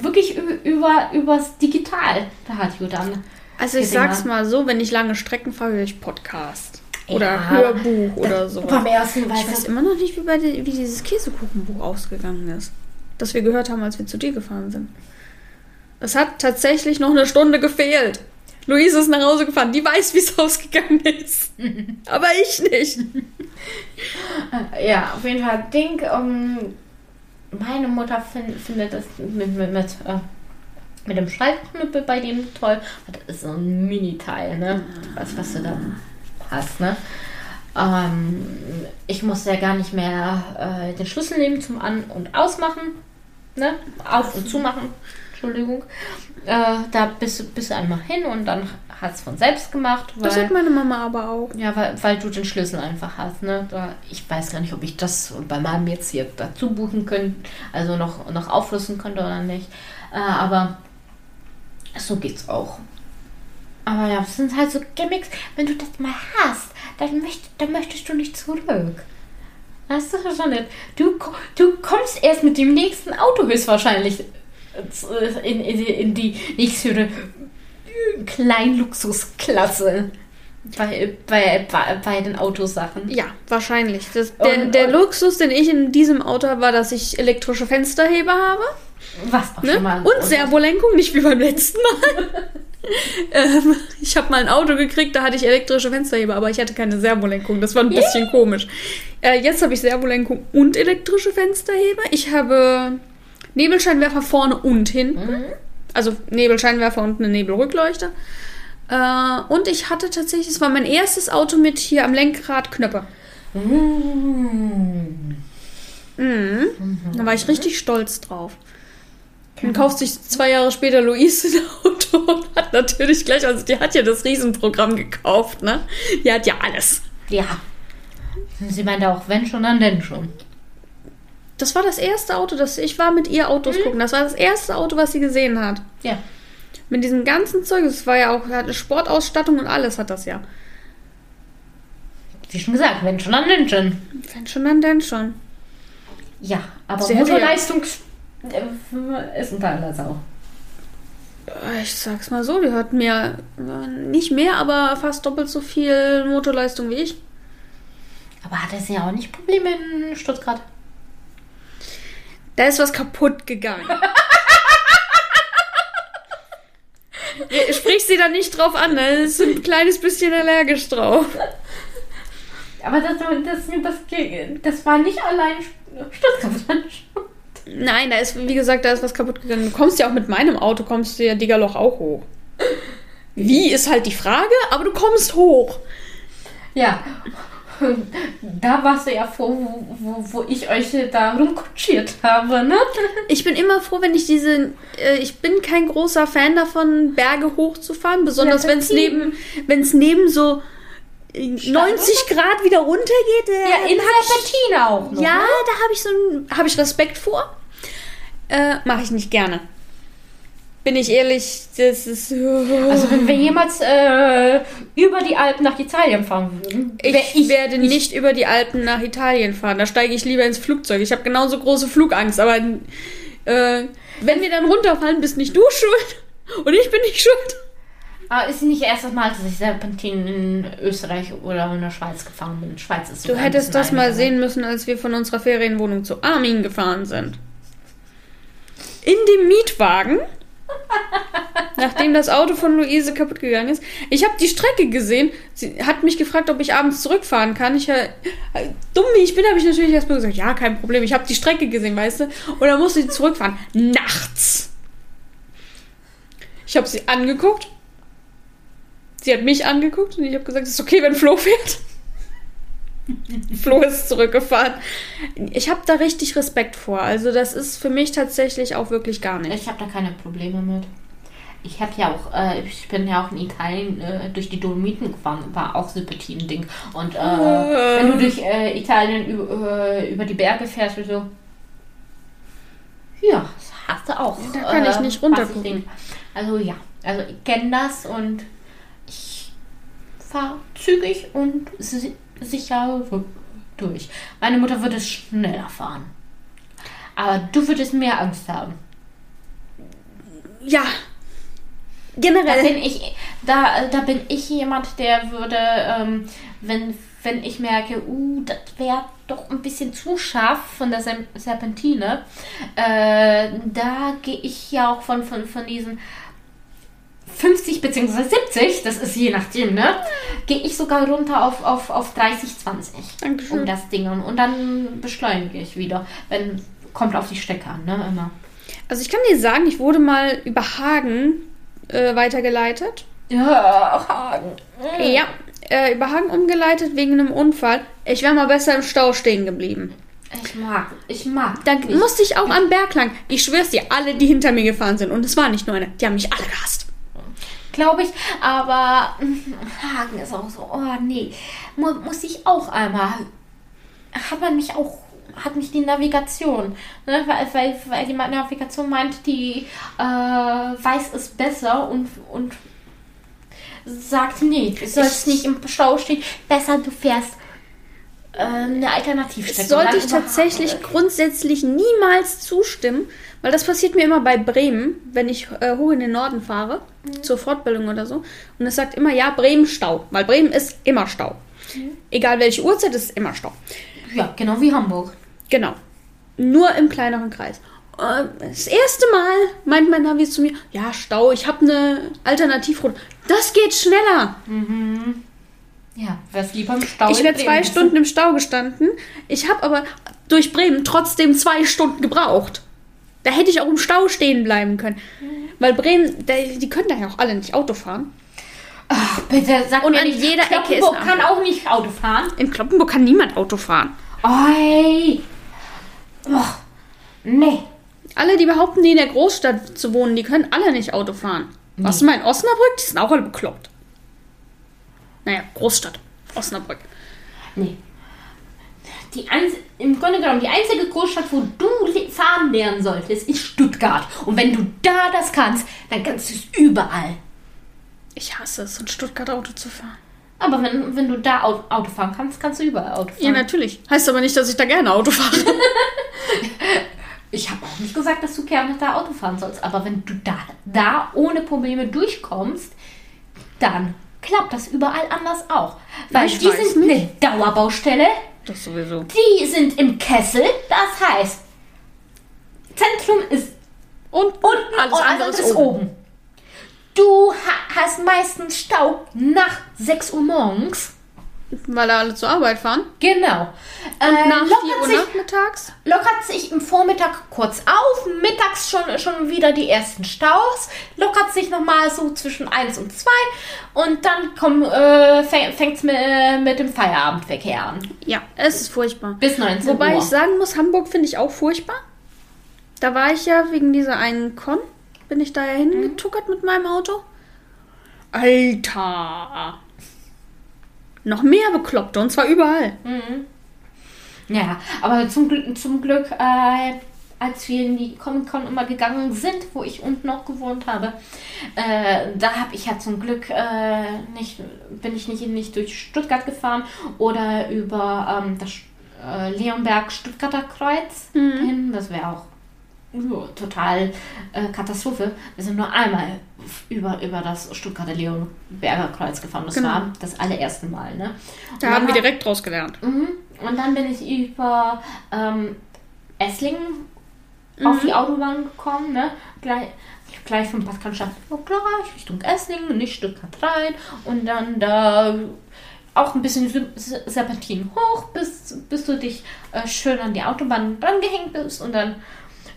wirklich über, übers Digitalradio dann. Also ich sag's mal so, wenn ich lange Strecken fahre, höre ich Podcast. Oder ja, Hörbuch oder so. Beim ersten ich weiß immer noch nicht, wie, bei wie dieses Käsekuchenbuch ausgegangen ist. Das wir gehört haben, als wir zu dir gefahren sind. Es hat tatsächlich noch eine Stunde gefehlt. Luise ist nach Hause gefahren. Die weiß, wie es ausgegangen ist. Aber ich nicht. Ja, auf jeden Fall. Ding, um, meine Mutter find, findet das mit, mit, mit, äh, mit dem Schreibknüppel bei dem toll. Das ist so ein Mini-Teil, ne? Was, was du da hast, ne? Ähm, ich muss ja gar nicht mehr äh, den Schlüssel nehmen zum An- und Ausmachen, ne? Auf- und Zumachen, Entschuldigung. Äh, da bist, bist du einmal hin und dann hat es von selbst gemacht. Weil, das hat meine Mama aber auch. Ja, weil, weil du den Schlüssel einfach hast. Ne? Da, ich weiß gar nicht, ob ich das bei meinem jetzt hier dazu buchen könnte, also noch, noch aufrüsten könnte oder nicht. Äh, aber so geht's auch. Aber ja, das sind halt so Gimmicks. Wenn du das mal hast, dann, möcht, dann möchtest du nicht zurück. Weißt du nicht? Du, du kommst erst mit dem nächsten Auto höchstwahrscheinlich in, in, in die nächste Kleinluxusklasse. Bei, bei, bei, bei den Autosachen. Ja, wahrscheinlich. Das, der, und, der und, Luxus, den ich in diesem Auto habe, war, dass ich elektrische Fensterheber habe. Was auch ne? schon mal. Und Servolenkung, nicht wie beim letzten Mal. ähm, ich habe mal ein Auto gekriegt, da hatte ich elektrische Fensterheber, aber ich hatte keine Servolenkung. Das war ein bisschen yeah. komisch. Äh, jetzt habe ich Servolenkung und elektrische Fensterheber. Ich habe Nebelscheinwerfer vorne und hinten. Mhm. Also Nebelscheinwerfer und eine Nebelrückleuchte. Äh, und ich hatte tatsächlich, es war mein erstes Auto mit hier am Lenkrad Knöpfe. Mhm. Mhm. Da war ich richtig stolz drauf. Dann kauft sich zwei Jahre später Luise ein Auto und hat natürlich gleich, also die hat ja das Riesenprogramm gekauft, ne? Die hat ja alles. Ja. Sie meinte auch, wenn schon, dann denn schon. Das war das erste Auto, das ich war mit ihr Autos mhm. gucken. Das war das erste Auto, was sie gesehen hat. Ja. Mit diesem ganzen Zeug. Das war ja auch, hatte Sportausstattung und alles hat das ja. Wie schon gesagt, wenn schon, dann denn schon. Wenn schon, dann denn schon. Ja, aber Motorleistung äh, ist unter aller Sau. Ich sag's mal so, die hat mir nicht mehr, aber fast doppelt so viel Motorleistung wie ich. Aber hat er sie ja auch nicht Probleme in Stuttgart? Da ist was kaputt gegangen. Sprich sie da nicht drauf an, da ist ein kleines bisschen allergisch drauf. Aber das, das, das, das war nicht allein Stuttgart. Nein, da ist, wie gesagt, da ist was kaputt gegangen. Du kommst ja auch mit meinem Auto, kommst du ja Diggerloch auch hoch. Wie ist halt die Frage, aber du kommst hoch. Ja. Da warst du ja froh, wo, wo, wo ich euch da rumkutschiert habe, ne? Ich bin immer froh, wenn ich diese. Äh, ich bin kein großer Fan davon, Berge hochzufahren, besonders wenn es neben, wenn's neben so 90 Grad wieder runtergeht. Äh, ja, in Serpentine auch. Noch, ja, ne? da habe ich so ein, hab ich Respekt vor. Äh, Mache ich nicht gerne. Bin ich ehrlich, das ist. Also wenn wir jemals äh, über die Alpen nach Italien fahren würden. Ich, ich werde ich nicht über die Alpen nach Italien fahren. Da steige ich lieber ins Flugzeug. Ich habe genauso große Flugangst, aber äh, wenn wir dann runterfallen, bist nicht du schuld und ich bin nicht schuld. Aber ist nicht erst das Mal, dass ich Serpentin in Österreich oder in der Schweiz gefahren bin. Schweiz ist Du hättest das mal sehen müssen, als wir von unserer Ferienwohnung zu Armin gefahren sind. In dem Mietwagen, nachdem das Auto von Luise kaputt gegangen ist. Ich habe die Strecke gesehen. Sie hat mich gefragt, ob ich abends zurückfahren kann. Ich, äh, dumm wie ich bin, habe ich natürlich erstmal gesagt, ja, kein Problem. Ich habe die Strecke gesehen, weißt du. Und dann musste ich zurückfahren. Nachts. Ich habe sie angeguckt Sie hat mich angeguckt und ich habe gesagt, es ist okay, wenn Flo fährt. Flo ist zurückgefahren. Ich habe da richtig Respekt vor. Also das ist für mich tatsächlich auch wirklich gar nicht. Ich habe da keine Probleme mit. ich habe ja auch, äh, ich bin ja auch in Italien äh, durch die Dolomiten gefahren, war auch super Team-Ding. Und äh, wenn du durch äh, Italien über, über die Berge fährst, so, ja, das hast du auch. Da kann ich nicht runtergucken. Also ja, also ich kenne das und fahre zügig und si sicher durch. Meine Mutter würde schneller fahren. Aber du würdest mehr Angst haben. Ja. Generell. Da bin ich, da, da bin ich jemand, der würde, ähm, wenn, wenn ich merke, uh, das wäre doch ein bisschen zu scharf von der Serpentine, äh, da gehe ich ja auch von, von, von diesen 50 bzw. 70, das ist je nachdem, ne? Gehe ich sogar runter auf, auf, auf 30, 20. Dankeschön. Um das Ding. Und dann beschleunige ich wieder. Wenn, kommt auf die Strecke an, ne? Immer. Also ich kann dir sagen, ich wurde mal über Hagen äh, weitergeleitet. Ja, Hagen. Mhm. Ja, äh, über Hagen umgeleitet wegen einem Unfall. Ich wäre mal besser im Stau stehen geblieben. Ich mag, ich mag. Dann nicht. musste ich auch am Berg lang. Ich schwör's dir, alle, die hinter mir gefahren sind, und es war nicht nur eine, die haben mich alle gehasst glaube ich. Aber Hagen ist auch so, oh nee, Mu muss ich auch einmal. Hat man mich auch, hat mich die Navigation, ne? weil, weil, weil die Navigation meint, die äh, weiß es besser und, und sagt, nee, du sollst nicht im Stau stehen, besser du fährst äh, eine Alternativstrecke. Sollte ich tatsächlich grundsätzlich niemals zustimmen, weil das passiert mir immer bei Bremen, wenn ich äh, hoch in den Norden fahre, mhm. zur Fortbildung oder so. Und es sagt immer, ja, Bremen Stau. Weil Bremen ist immer Stau. Mhm. Egal welche Uhrzeit, ist immer Stau. Ja, genau wie Hamburg. Genau. Nur im kleineren Kreis. Äh, das erste Mal meint mein Navi zu mir, ja, Stau, ich habe eine Alternativroute. Das geht schneller. Mhm. Ja, wär's lieber im Stau. Ich wäre zwei Stunden im Stau gestanden. Ich habe aber durch Bremen trotzdem zwei Stunden gebraucht. Da hätte ich auch im Stau stehen bleiben können. Weil Bremen, die können da ja auch alle nicht Auto fahren. Ach, bitte, sag Und mir an nicht, jeder Ecke ist kann auch nicht Auto fahren. In Kloppenburg kann niemand Auto fahren. Oi. Oh, nee. Alle, die behaupten, die in der Großstadt zu wohnen, die können alle nicht Auto fahren. Nee. Was du mal in Osnabrück? Die sind auch alle bekloppt. Naja, Großstadt. Osnabrück. Nee die im Grunde genommen die einzige Großstadt, wo du fahren lernen solltest, ist Stuttgart. Und wenn du da das kannst, dann kannst du es überall. Ich hasse es, in Stuttgart Auto zu fahren. Aber wenn, wenn du da Auto fahren kannst, kannst du überall Auto fahren. Ja, natürlich. Heißt aber nicht, dass ich da gerne Auto fahre. ich habe auch nicht gesagt, dass du gerne da Auto fahren sollst. Aber wenn du da, da ohne Probleme durchkommst, dann klappt das überall anders auch. Weil ich die sind eine Dauerbaustelle. Das sowieso. Die sind im Kessel, das heißt, Zentrum ist und unten alles und andere ist oben. oben. Du hast meistens Stau nach 6 Uhr morgens. Weil da alle zur Arbeit fahren? Genau. Und äh, nach 4 Uhr sich, nachmittags? Lockert sich im Vormittag kurz auf, mittags schon, schon wieder die ersten Staus, lockert sich nochmal so zwischen 1 und 2 und dann äh, fängt es mit, mit dem Feierabendverkehr an. Ja, es ist furchtbar. Bis 19 Wobei Uhr. Wobei ich sagen muss, Hamburg finde ich auch furchtbar. Da war ich ja wegen dieser einen Con, bin ich da ja hingetuckert mhm. mit meinem Auto. Alter! Noch mehr Bekloppte und zwar überall. Mhm. Ja, aber zum, zum Glück, äh, als wir in die Comic-Con immer gegangen sind, wo ich unten noch gewohnt habe, äh, da habe ich ja zum Glück äh, nicht, bin ich nicht, nicht durch Stuttgart gefahren oder über ähm, das äh, Leonberg-Stuttgarter Kreuz mhm. hin. Das wäre auch uh, total äh, Katastrophe. Wir sind nur einmal über, über das Stuttgarter Leonberger Kreuz gefahren. Das genau. war das allererste Mal. Ne? Da haben wir direkt draus gelernt. Mhm. Und dann bin ich über ähm, Esslingen mhm. auf die Autobahn gekommen. Ne? Gleich, gleich Cannstatt oh, gleich Richtung Esslingen, nicht Stuttgart rein. Und dann da auch ein bisschen Serpentin hoch, bis, bis du dich äh, schön an die Autobahn dran gehängt bist und dann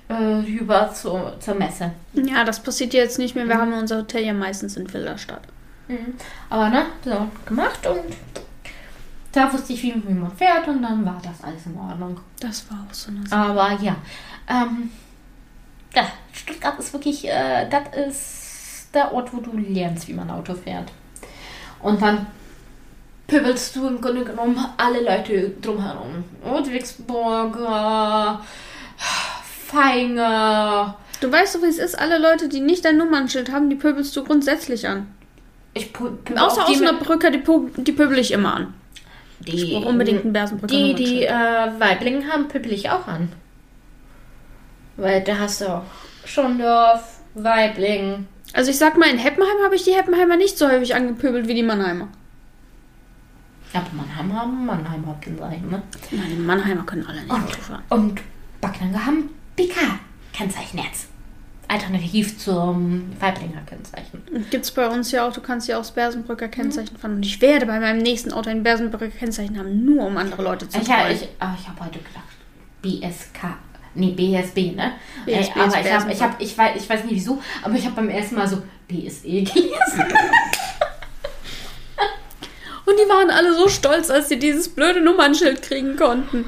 äh, rüber zu, zur Messe. Ja, das passiert jetzt nicht mehr. Wir mhm. haben unser Hotel ja meistens in Wilderstadt. Mhm. Aber ne, so gemacht und da wusste ich, wie, wie, man fährt und dann war das alles in Ordnung. Das war auch so eine Sache. Aber ja, ähm, ja, Stuttgart ist wirklich, äh, das ist der Ort, wo du lernst, wie man Auto fährt. Und dann pöbelst du im Grunde genommen alle Leute drumherum. Ludwigsburger, Feinger. Du weißt doch, wie es ist. Alle Leute, die nicht dein Nummernschild haben, die pöbelst du grundsätzlich an. Ich pö- pöbel Außer Osnabrücker, die, pö- die pöbel ich immer an. die, Ich brauche unbedingt einen Bersenbrücker Die, die äh, Weiblingen haben, pöbel ich auch an. Weil da hast du auch Schondorf, Weibling. Also ich sag mal, in Heppenheim habe ich die Heppenheimer nicht so häufig angepöbelt wie die Mannheimer. Aber Mannheim haben Mannheimer Kennzeichen, ne? Nein, die Mannheimer können alle nicht Auto fahren. Und Backnanger haben BK-Kennzeichen jetzt. Alternativ zum Weiblinger Kennzeichen. Gibt's bei uns ja auch, du kannst ja auch das Bersenbrücker Kennzeichen fahren. Und ich werde bei meinem nächsten Auto ein Bersenbrücker Kennzeichen haben, nur um andere Leute zu ja, freuen. ich, aber ich habe heute gedacht, BSK. Nee, BSB, ne? BSB Ey, aber ich, hab, ich, hab, ich, weiß, ich weiß nicht wieso, aber ich habe beim ersten Mal so BSE gelesen. Und die waren alle so stolz, als sie dieses blöde Nummernschild kriegen konnten.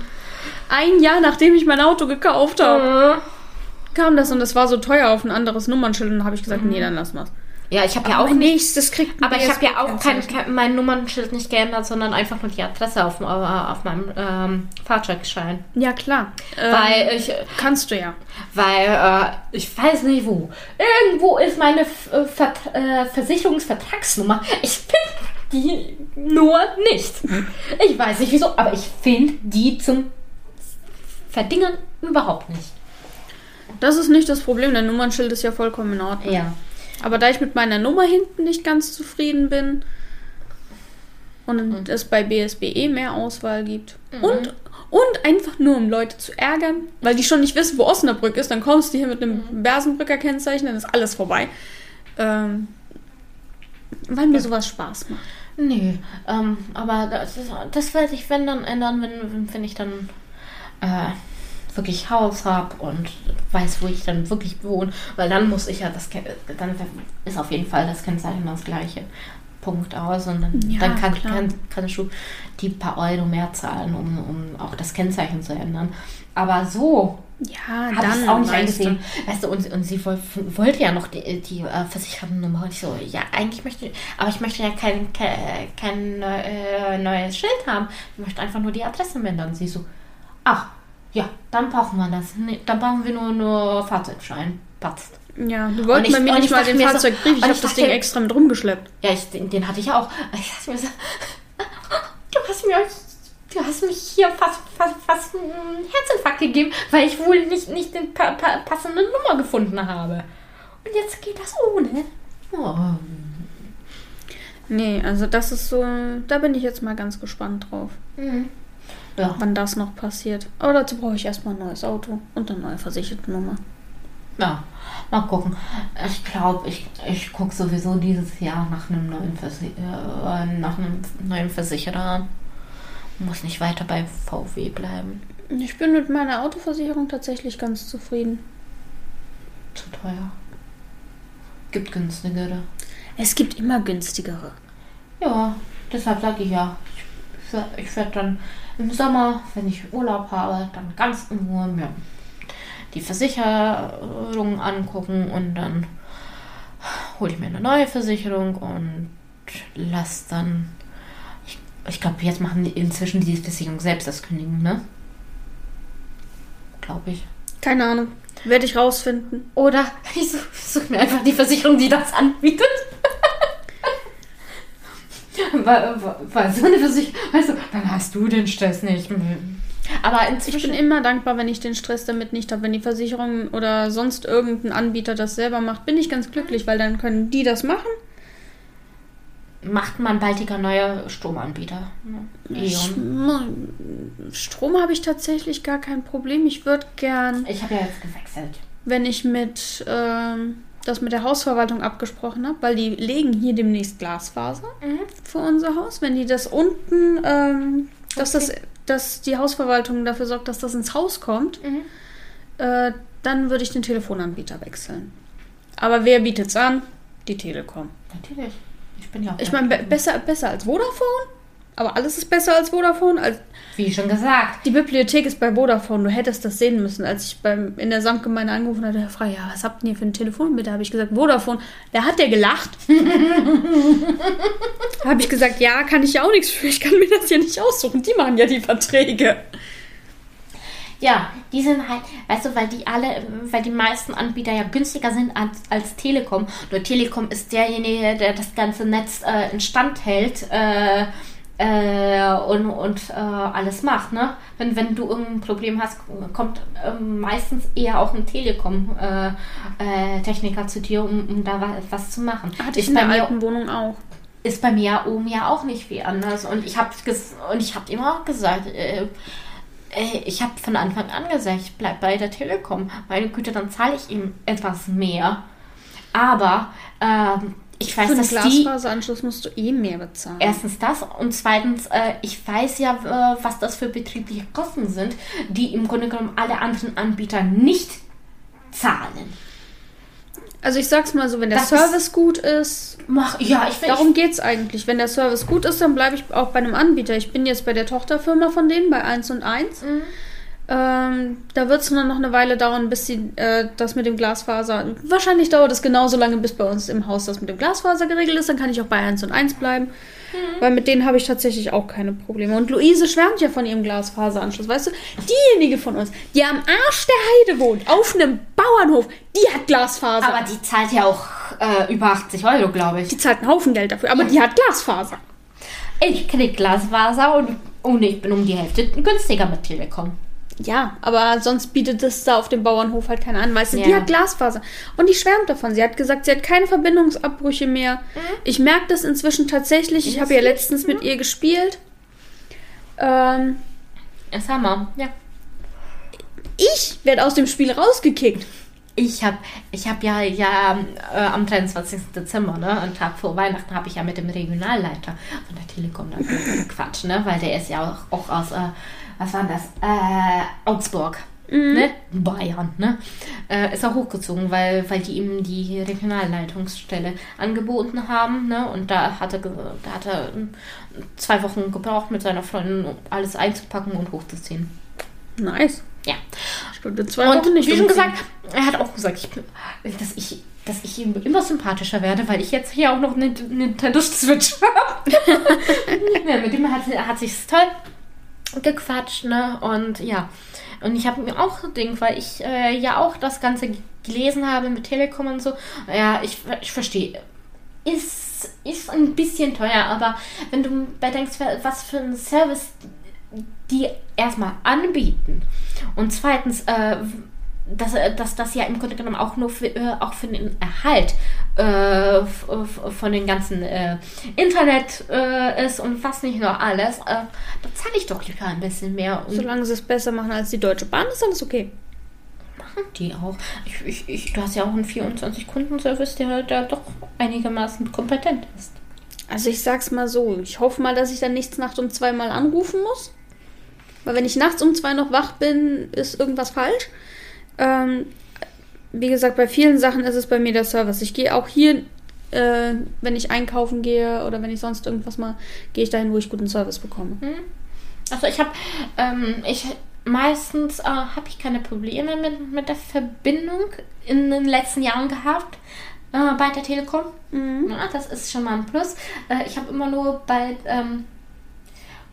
Ein Jahr nachdem ich mein Auto gekauft habe, kam das und das war so teuer auf ein anderes Nummernschild. Und dann habe ich gesagt, nee, dann lassen wir's. Ja, ich habe ja auch mein nicht. nächstes kriegt Aber ich habe ja auch kein, kein, mein Nummernschild nicht geändert, sondern einfach nur die Adresse auf, äh, auf meinem ähm, Fahrzeugschein. Ja, klar. Ähm, Weil ich, kannst du ja. weil äh, ich weiß nicht wo. Irgendwo ist meine F äh, Vert äh, Versicherungsvertragsnummer. Ich finde die nur nicht. Ich weiß nicht wieso, aber ich finde die zum Verdingern überhaupt nicht. Das ist nicht das Problem, dein Nummernschild ist ja vollkommen in Ordnung. Ja. Aber da ich mit meiner Nummer hinten nicht ganz zufrieden bin und es bei BSB eh mehr Auswahl gibt und, und einfach nur um Leute zu ärgern, weil die schon nicht wissen, wo Osnabrück ist, dann kommst du hier mit einem Bersenbrücker Kennzeichen, dann ist alles vorbei. Ähm, weil mir sowas Spaß macht. Nee, ähm, aber das, das werde ich, wenn dann ändern, wenn, wenn, wenn ich dann äh, wirklich Haus habe und weiß, wo ich dann wirklich wohne, weil dann muss ich ja das, dann ist auf jeden Fall das Kennzeichen das gleiche. Punkt aus und dann, Ja, dann kann, kann, kannst du die paar Euro mehr zahlen, um, um auch das Kennzeichen zu ändern. Aber so Ja, habe ich es auch nicht weißt du. eingesehen. Weißt du, und, und sie woll- wollte ja noch die, die äh, Versichertennummer. Und ich so, ja, eigentlich möchte ich, aber ich möchte ja kein, kein, kein äh, neues Schild haben. Ich möchte einfach nur die Adresse ändern. Und sie so, ach, ja, dann brauchen wir das. Nee, dann brauchen wir nur, nur Fahrzeugschein. Passt. Ja, du wolltest bei mir nicht ich mal den mir so- Fahrzeugbrief, ich habe das Ding extra mit rumgeschleppt. Ja, ich, den, den hatte ich auch. Ich dachte mir so, du hast mir, du hast mich hier fast, fast, fast einen Herzinfarkt gegeben, weil ich wohl nicht, nicht den pa pa passende Nummer gefunden habe. Und jetzt geht das ohne. Oh. Nee, also das ist so, da bin ich jetzt mal ganz gespannt drauf. Mhm. Ja, wann das noch passiert. Aber dazu brauche ich erstmal ein neues Auto und eine neue versicherte Nummer. ja, mal gucken. Ich glaube, ich, ich gucke sowieso dieses Jahr nach einem neuen, Versi äh, nach einem neuen Versicherer. Muss nicht weiter bei VW bleiben. Ich bin mit meiner Autoversicherung tatsächlich ganz zufrieden. Zu teuer. Gibt günstigere. Es gibt immer günstigere. Ja, deshalb sage ich ja. Ich, ich werde dann im Sommer, wenn ich Urlaub habe, dann ganz in Ruhe mir die Versicherung angucken und dann hole ich mir eine neue Versicherung und lass dann. Ich, ich glaube, jetzt machen die inzwischen die Versicherung selbst das Kündigen, ne? Glaube ich. Keine Ahnung. Werde ich rausfinden. Oder ich suche such mir einfach die Versicherung, die das anbietet. Weil, so eine Versicherung, weißt du, dann hast du den Stress nicht. Aber Ich inzwischen. bin immer dankbar, wenn ich den Stress damit nicht habe. Wenn die Versicherung oder sonst irgendein Anbieter das selber macht, bin ich ganz glücklich, weil dann können die das machen. macht man baldiger neuer Stromanbieter. ne? Ich, E.ON. Strom habe ich tatsächlich gar kein Problem. Ich würde gern, Ich habe ja jetzt gewechselt. wenn ich mit ähm, das mit der Hausverwaltung abgesprochen habe, weil die legen hier demnächst Glasfaser für unser Haus. Wenn die das unten, ähm, dass, das, dass die Hausverwaltung dafür sorgt, dass das ins Haus kommt, Mhm. äh, dann würde ich den Telefonanbieter wechseln. Aber wer bietet es an? Die Telekom. Natürlich. Ich bin ja auch. Ich meine, be besser, besser als Vodafone, Aber alles ist besser als Vodafone. Als Wie schon gesagt. die Bibliothek ist bei Vodafone. Du hättest das sehen müssen. Als ich beim, in der Samtgemeinde angerufen hatte, Herr Frey, ja, was habt ihr für ein Telefon bitte? Habe ich gesagt, Vodafone. Da hat der gelacht. Habe ich gesagt, ja, kann ich ja auch nichts für. Ich kann mir das ja nicht aussuchen. Die machen ja die Verträge. Ja, die sind halt, weißt du, weil die alle, weil die meisten Anbieter ja günstiger sind als, als Telekom. Nur Telekom ist derjenige, der das ganze Netz äh, instand hält äh, äh, und, und äh, alles macht. Ne? Wenn, wenn du irgendein Problem hast, kommt ähm, meistens eher auch ein Telekom-Techniker zu dir, um, um da wa- was zu machen. Hatte ich Ist in der bei mir alten Wohnung auch. ist bei mir oben ja auch nicht wie anders. Und ich habe und ich habe immer auch gesagt, äh, äh, ich habe von Anfang an gesagt, ich bleib bei der Telekom. Meine Güte, dann zahle ich ihm etwas mehr. Aber ähm, ich weiß, Für einen Glasfaseranschluss musst du eh mehr bezahlen. erstens das und zweitens, äh, ich weiß ja, äh, was das für betriebliche Kosten sind, die im Grunde genommen alle anderen Anbieter nicht zahlen. Also ich sag's mal so, wenn der Das Service gut ist, Mach, ja, ich darum geht's eigentlich. Wenn der Service gut ist, dann bleibe ich auch bei einem Anbieter. Ich bin jetzt bei der Tochterfirma von denen, bei 1 und 1. Mhm. Ähm, da wird es nur noch eine Weile dauern, bis sie äh, das mit dem Glasfaser. Wahrscheinlich dauert es genauso lange, bis bei uns im Haus das mit dem Glasfaser geregelt ist. Dann kann ich auch bei 1 und 1 bleiben. Mhm. Weil mit denen habe ich tatsächlich auch keine Probleme. Und Luise schwärmt ja von ihrem Glasfaseranschluss. Weißt du, diejenige von uns, die am Arsch der Heide wohnt, auf einem Bauernhof, die hat Glasfaser. aber die zahlt ja auch äh, über 80 Euro, glaube ich. die zahlt einen Haufen Geld dafür, aber die hat Glasfaser. Ich krieg Glasfaser und, und ich bin um die Hälfte günstiger mit Telekom. Ja, aber sonst bietet es da auf dem Bauernhof halt keiner an. Weißt du, die Ja. hat Glasfaser. Und die schwärmt davon. Sie hat gesagt, sie hat keine Verbindungsabbrüche mehr. Ich merke das inzwischen tatsächlich. Ich habe ja ist- letztens mit ihr gespielt. Ähm, Das haben wir, ja. ich werde aus dem Spiel rausgekickt. Ich habe ich hab ja, ja äh, am 23. Dezember, ne, einen Tag vor Weihnachten, habe ich ja mit dem Regionalleiter von der Telekom da gequatscht, ne, weil der ist ja auch, auch aus, äh, was war das, äh, Augsburg. Ne? Bayern, ne? Äh, ist er hochgezogen, weil, weil die ihm die Regionalleitungsstelle angeboten haben, ne? Und da hat er, da hat er ähm, zwei Wochen gebraucht mit seiner Freundin, um alles einzupacken und hochzuziehen. Nice. Ja. Ich würde zwei Und Wochen nicht wie schon gesagt, er hat auch gesagt, ich, dass, ich, dass ich ihm immer sympathischer werde, weil ich jetzt hier auch noch eine Nintendo Switch habe. ja, mit dem hat, hat sich toll gequatscht, ne? Und ja. Und ich habe mir auch so Ding, weil ich äh, ja auch das Ganze gelesen habe mit Telekom und so. Ja, ich, ich verstehe. Ist, ist ein bisschen teuer, aber wenn du bedenkst, was für ein Service die erstmal anbieten und zweitens, äh, dass, äh, dass das ja im Grunde genommen auch nur für, äh, auch für den Erhalt äh, von den ganzen äh, Internet äh, ist und was nicht noch alles, äh, da zahle ich doch lieber ein bisschen mehr. Und Solange sie es besser machen als die Deutsche Bahn, ist alles okay. machen die auch. Ich, ich, ich, du hast ja auch einen 24-Kunden-Service, der da doch einigermaßen kompetent ist. Also ich sag's mal so, ich hoffe mal, dass ich dann nichts nachts um zwei mal anrufen muss. Weil wenn ich nachts um zwei noch wach bin, ist irgendwas falsch. Ähm, wie gesagt, bei vielen Sachen ist es bei mir der Service. Ich gehe auch hier, äh, wenn ich einkaufen gehe oder wenn ich sonst irgendwas mal, gehe ich dahin, wo ich guten Service bekomme. Also ich habe, ähm, ich meistens äh, habe ich keine Probleme mit, mit der Verbindung in den letzten Jahren gehabt äh, bei der Telekom. Ja, das ist schon mal ein Plus. Äh, ich habe immer nur bei ähm,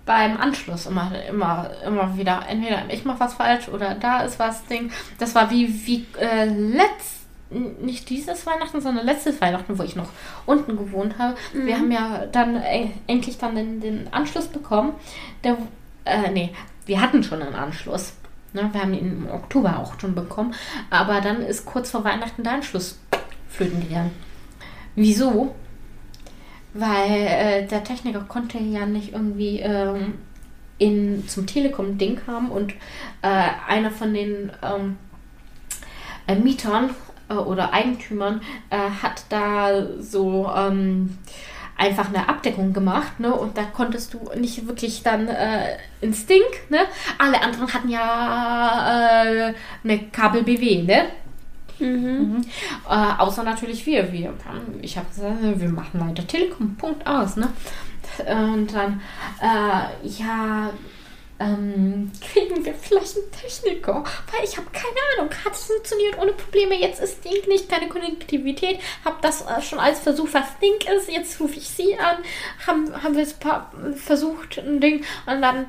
beim Anschluss immer, immer, immer wieder, entweder ich mache was falsch oder da ist was Ding. Das war wie, wie äh, letzt, nicht dieses Weihnachten, sondern letztes Weihnachten, wo ich noch unten gewohnt habe. Wir haben ja dann äh, endlich dann den, den Anschluss bekommen. Der, äh, nee, wir hatten schon einen Anschluss. Ne? Wir haben ihn im Oktober auch schon bekommen. Aber dann ist kurz vor Weihnachten der Anschluss flöten gegangen. Wieso? Weil äh, der Techniker konnte ja nicht irgendwie ähm, in, zum Telekom-Ding haben und äh, einer von den ähm, äh, Mietern äh, oder Eigentümern äh, hat da so ähm, einfach eine Abdeckung gemacht, ne? Und da konntest du nicht wirklich dann äh, ins Ding, ne? Alle anderen hatten ja äh, eine Kabel-BW, ne? Mhm. Äh, außer natürlich wir. wir ich habe gesagt, wir machen weiter Telekom. Punkt aus. Ne? Und dann, äh, ja, ähm, kriegen wir vielleicht einen Techniker? Weil ich habe keine Ahnung, hat es funktioniert ohne Probleme. Jetzt ist Ding nicht keine Konnektivität. Habe das äh, schon als Versuch, was Ding ist. Jetzt rufe ich sie an. Haben, haben wir es versucht, ein Ding. Und dann,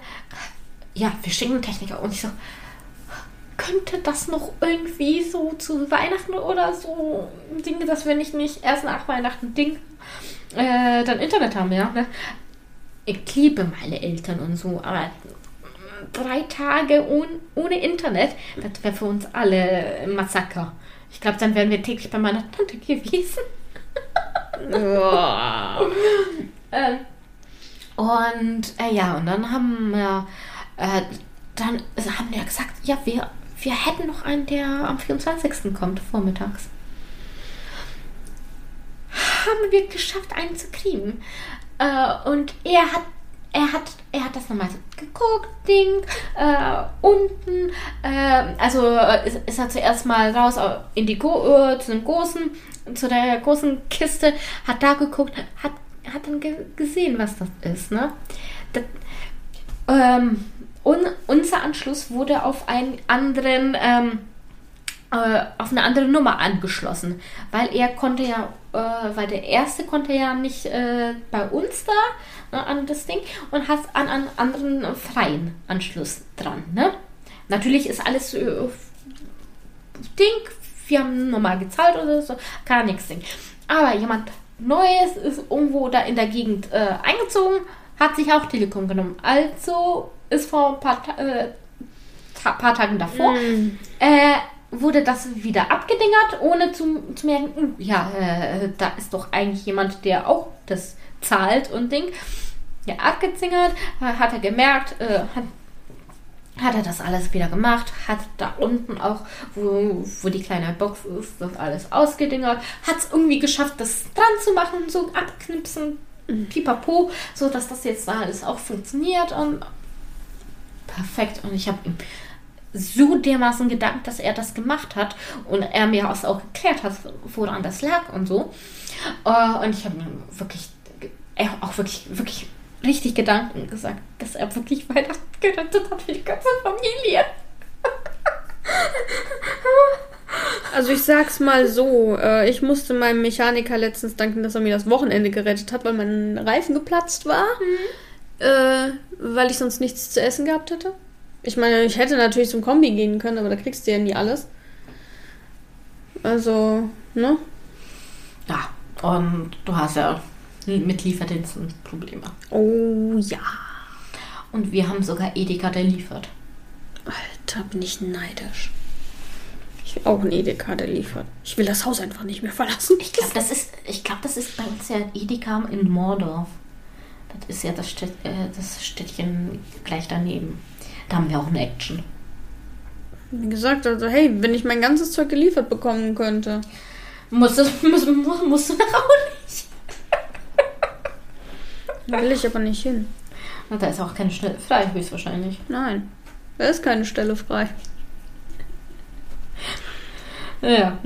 ja, wir schicken einen Techniker. Und ich so, könnte das noch irgendwie so zu Weihnachten oder so Dinge, dass wir nicht, nicht erst nach Weihnachten Ding äh, dann Internet haben, ja. Ne? Ich liebe meine Eltern und so, aber drei Tage ohne, ohne Internet, das wäre für uns alle ein Massaker. Ich glaube, dann wären wir täglich bei meiner Tante gewesen. äh, und äh, ja, und dann haben wir, äh, dann haben wir gesagt, ja, wir, wir hätten noch einen, der am 24. kommt, vormittags. Haben wir geschafft, einen zu kriegen. Äh, und er hat er hat, er hat das nochmal so geguckt, Ding, äh, unten, äh, also ist, ist, er zuerst mal raus in die Go äh, zu dem großen, zu der großen Kiste, hat da geguckt, hat, hat dann ge gesehen, was das ist, ne? Das, ähm, un, unser Anschluss wurde auf einen anderen, ähm, äh, auf eine andere Nummer angeschlossen, weil er konnte ja, äh, weil der erste konnte ja nicht äh, bei uns da ne, an das Ding und hat an einen anderen freien Anschluss dran. Ne? Natürlich ist alles äh, Ding, wir haben normal gezahlt oder so, gar nichts Ding. Aber jemand Neues ist irgendwo da in der Gegend äh, eingezogen, hat sich auch Telekom genommen. Also ist vor ein paar, äh, paar Tagen davor mm wurde das wieder abgedingert, ohne zu, zu merken, uh, ja, äh, da ist doch eigentlich jemand, der auch das zahlt und Ding. Ja, abgezingert, äh, hat er gemerkt, äh, hat, hat er das alles wieder gemacht, hat da unten auch, wo, wo die kleine Box ist, das alles ausgedingert, hat es irgendwie geschafft, das dran zu machen, so abknipsen, mhm. pipapo, so dass das jetzt da alles auch funktioniert und perfekt. Und ich habe ihm so dermaßen gedankt, dass er das gemacht hat und er mir auch erklärt hat, woran das lag und so. Uh, und ich habe mir wirklich, auch wirklich, wirklich richtig Gedanken gesagt, dass er wirklich Weihnachten gerettet hat für die ganze Familie. Also ich sag's mal so, äh, ich musste meinem Mechaniker letztens danken, dass er mir das Wochenende gerettet hat, weil mein Reifen geplatzt war, mhm. Äh, weil ich sonst nichts zu essen gehabt hätte. Ich meine, ich hätte natürlich zum Kombi gehen können, aber da kriegst du ja nie alles. Also, ne? Ja, und du hast ja mit Lieferdiensten Probleme. Oh ja. Und wir haben sogar Edeka, der liefert. Alter, bin ich neidisch. Ich will auch einen Edeka, der liefert. Ich will das Haus einfach nicht mehr verlassen. Ich glaube, das ist, ich glaube, das ist bei uns ja Edeka in Mordorf. Das ist ja das, Städt, äh, das Städtchen gleich daneben. Da haben wir auch eine Action. Wie gesagt, also hey, wenn ich mein ganzes Zeug geliefert bekommen könnte. Musst du, musst, musst, musst du auch nicht. Da will ich aber nicht hin. Na, da ist auch keine Stelle frei, höchstwahrscheinlich. Nein, da ist keine Stelle frei. Ja.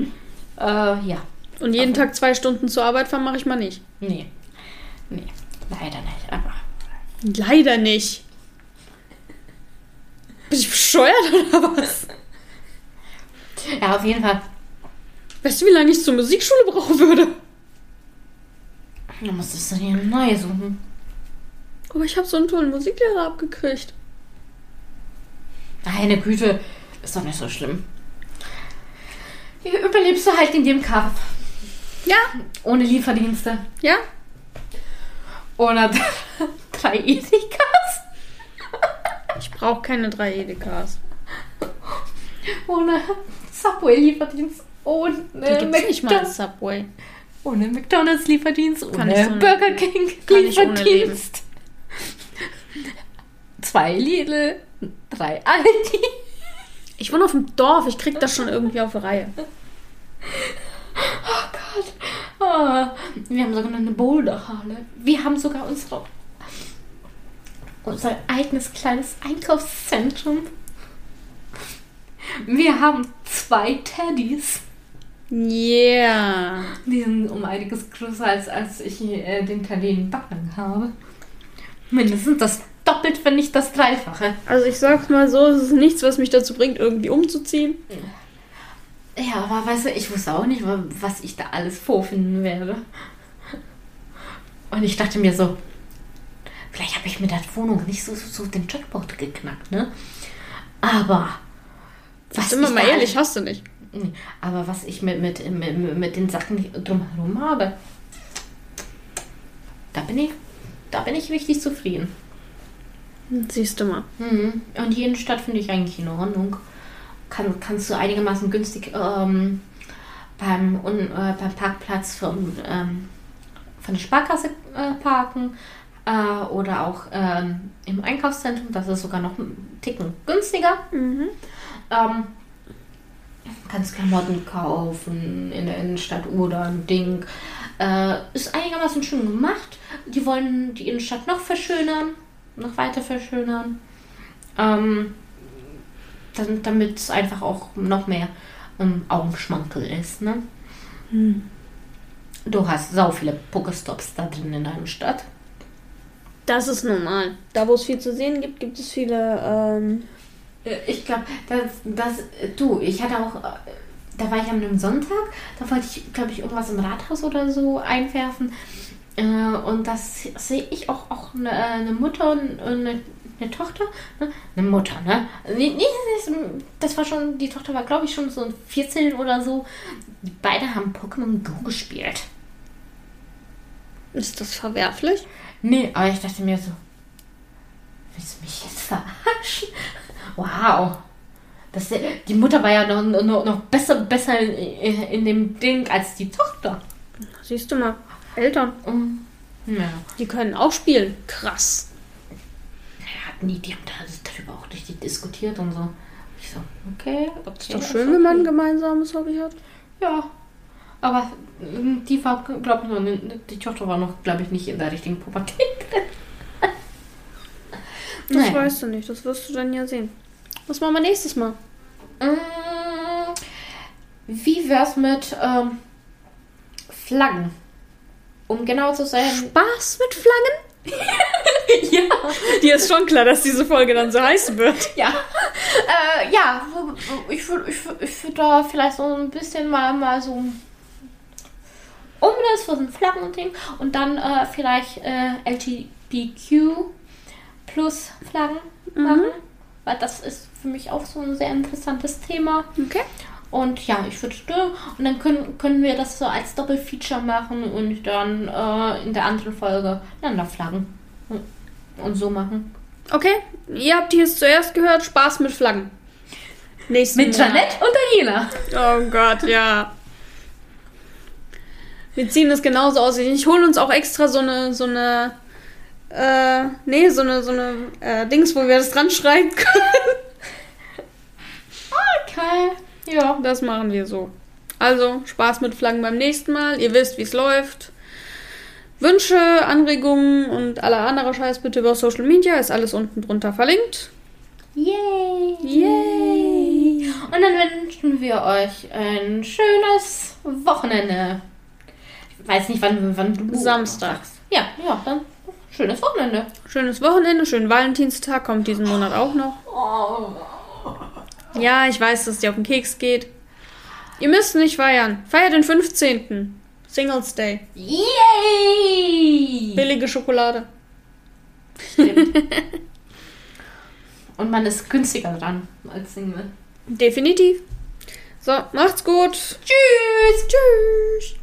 Äh, ja. Und jeden Tag zwei Stunden zur Arbeit fahren mache ich mal nicht. Nee. Nee, leider nicht. Aber. Leider nicht. Bin ich bescheuert oder was? Ja, auf jeden Fall. Weißt du, wie lange ich zur Musikschule brauchen würde? Dann musstest du dir eine neue suchen. Aber ich habe so einen tollen Musiklehrer abgekriegt. Meine Güte, ist doch nicht so schlimm. Hier überlebst du halt in dem Kampf. Ja. Ohne Lieferdienste. Ja. Ohne drei Edekas. Ich brauche keine drei Edekas. Ohne Subway-Lieferdienst. Ohne McDonald's. nicht mal Subway. Ohne McDonalds-Lieferdienst. Ohne Burger King-Lieferdienst. Zwei Lidl. Drei Aldi. Ich wohne auf dem Dorf. Ich krieg das schon irgendwie auf die Reihe. Oh wir haben sogar eine Boulderhalle. Wir haben sogar unsere unser eigenes kleines Einkaufszentrum. Wir haben zwei Teddys. Yeah. Die sind um einiges größer, als, als ich äh, den Teddy in Backen habe. Mindestens das doppelt, wenn nicht das Dreifache. Also ich sag's mal so, es ist nichts, was mich dazu bringt, irgendwie umzuziehen. Ja, aber weißt du, ich wusste auch nicht, wa- was ich da alles vorfinden werde. Und ich dachte mir so, vielleicht habe ich mit der Wohnung nicht so, so, so den Jackpot geknackt, ne? Aber. Was sind wir mal ehrlich, hast du nicht. Aber was ich mit, mit, mit, mit den Sachen drumherum habe, da bin ich, da bin ich richtig zufrieden. Siehst du mal. Mhm. Und die Innenstadt finde ich eigentlich in Ordnung. Kann, kannst du einigermaßen günstig ähm, beim, un, äh, beim Parkplatz von, ähm, von der Sparkasse äh, parken äh, oder auch ähm, im Einkaufszentrum. Das ist sogar noch einen Ticken günstiger. Mhm. Ähm, kannst Klamotten kaufen in der Innenstadt oder ein Ding. Äh, ist einigermaßen schön gemacht. Die wollen die Innenstadt noch verschönern, noch weiter verschönern. Ähm, dann, damit es einfach auch noch mehr ähm, Augenschmankel ist. Ne? Hm. Du hast sau viele Pokestops da drin in deiner Stadt. Das ist normal. Da, wo es viel zu sehen gibt, gibt es viele. Ähm, Äh, Ich glaube, das, das, äh, du, ich hatte auch, äh, da war ich an einem Sonntag, da wollte ich, glaube ich, irgendwas im Rathaus oder so einwerfen. Und das sehe ich auch, auch eine, eine Mutter und eine, eine Tochter. Ne? Eine Mutter, ne? Das, war schon, die Tochter war, glaube ich, schon so 14 oder so. Die beide haben Pokémon Go gespielt. ist das verwerflich? Nee, aber ich dachte mir so, willst du mich jetzt verarschen? Wow. Das, die Mutter war ja noch, noch, noch besser, besser in, in dem Ding als die Tochter. Siehst du mal. Eltern. Ja. Die können auch spielen. Krass. Hatten die, haben da darüber auch richtig diskutiert und so. Ich so, okay. okay Ist doch schön, wenn man ein gemeinsames Hobby hat. Ja. Aber ähm, die war, glaube ich, noch, nicht- die Tochter war noch, glaube ich, nicht in der richtigen Pubertät drin. Das Naja. weißt du nicht. Das wirst du dann ja sehen. Was machen wir nächstes Mal? Mm, Wie wär's mit ähm, Flaggen? Um genau zu sein. Spaß mit Flaggen? Ja. Dir ist schon klar, dass diese Folge dann so heißen wird. Ja. Äh, ja, ich würde ich, würd- ich würd da vielleicht so ein bisschen mal, mal so um das für so ein Flaggen und Ding und dann äh, vielleicht äh, LGBTQ plus Flaggen machen. Weil das ist für mich auch so ein sehr interessantes Thema. Okay. Und ja, ich würde und dann können, können wir das so als Doppelfeature machen und dann äh, in der anderen Folge Länderflaggen und, und so machen. Okay, ihr habt hier es zuerst gehört. Spaß mit Flaggen. Nächsten Mit. Janette und Daniela. Oh Gott, ja. Wir ziehen das genauso aus. Ich hole uns auch extra so eine, so eine, äh, nee, so eine, so eine äh, Dings, wo wir das dran schreiben können. Okay. Ja. Das machen wir so. Also, Spaß mit Flaggen beim nächsten Mal. Ihr wisst, wie es läuft. Wünsche, Anregungen und aller anderer Scheiß bitte über Social Media. Ist alles unten drunter verlinkt. Yay. Yay! Und dann wünschen wir euch ein schönes Wochenende. Ich weiß nicht, wann, wann du. Samstag. sagst. Ja, ja, dann schönes Wochenende. Schönes Wochenende, schönen Valentinstag kommt diesen Monat auch noch. Oh. Ja, ich weiß, dass dir auf den Keks geht. Ihr müsst nicht feiern. Feiert den 15. Singles Day. Yay! Billige Schokolade. Stimmt. Und man ist günstiger dran als Single. Definitiv. So, macht's gut. Tschüss! Tschüss!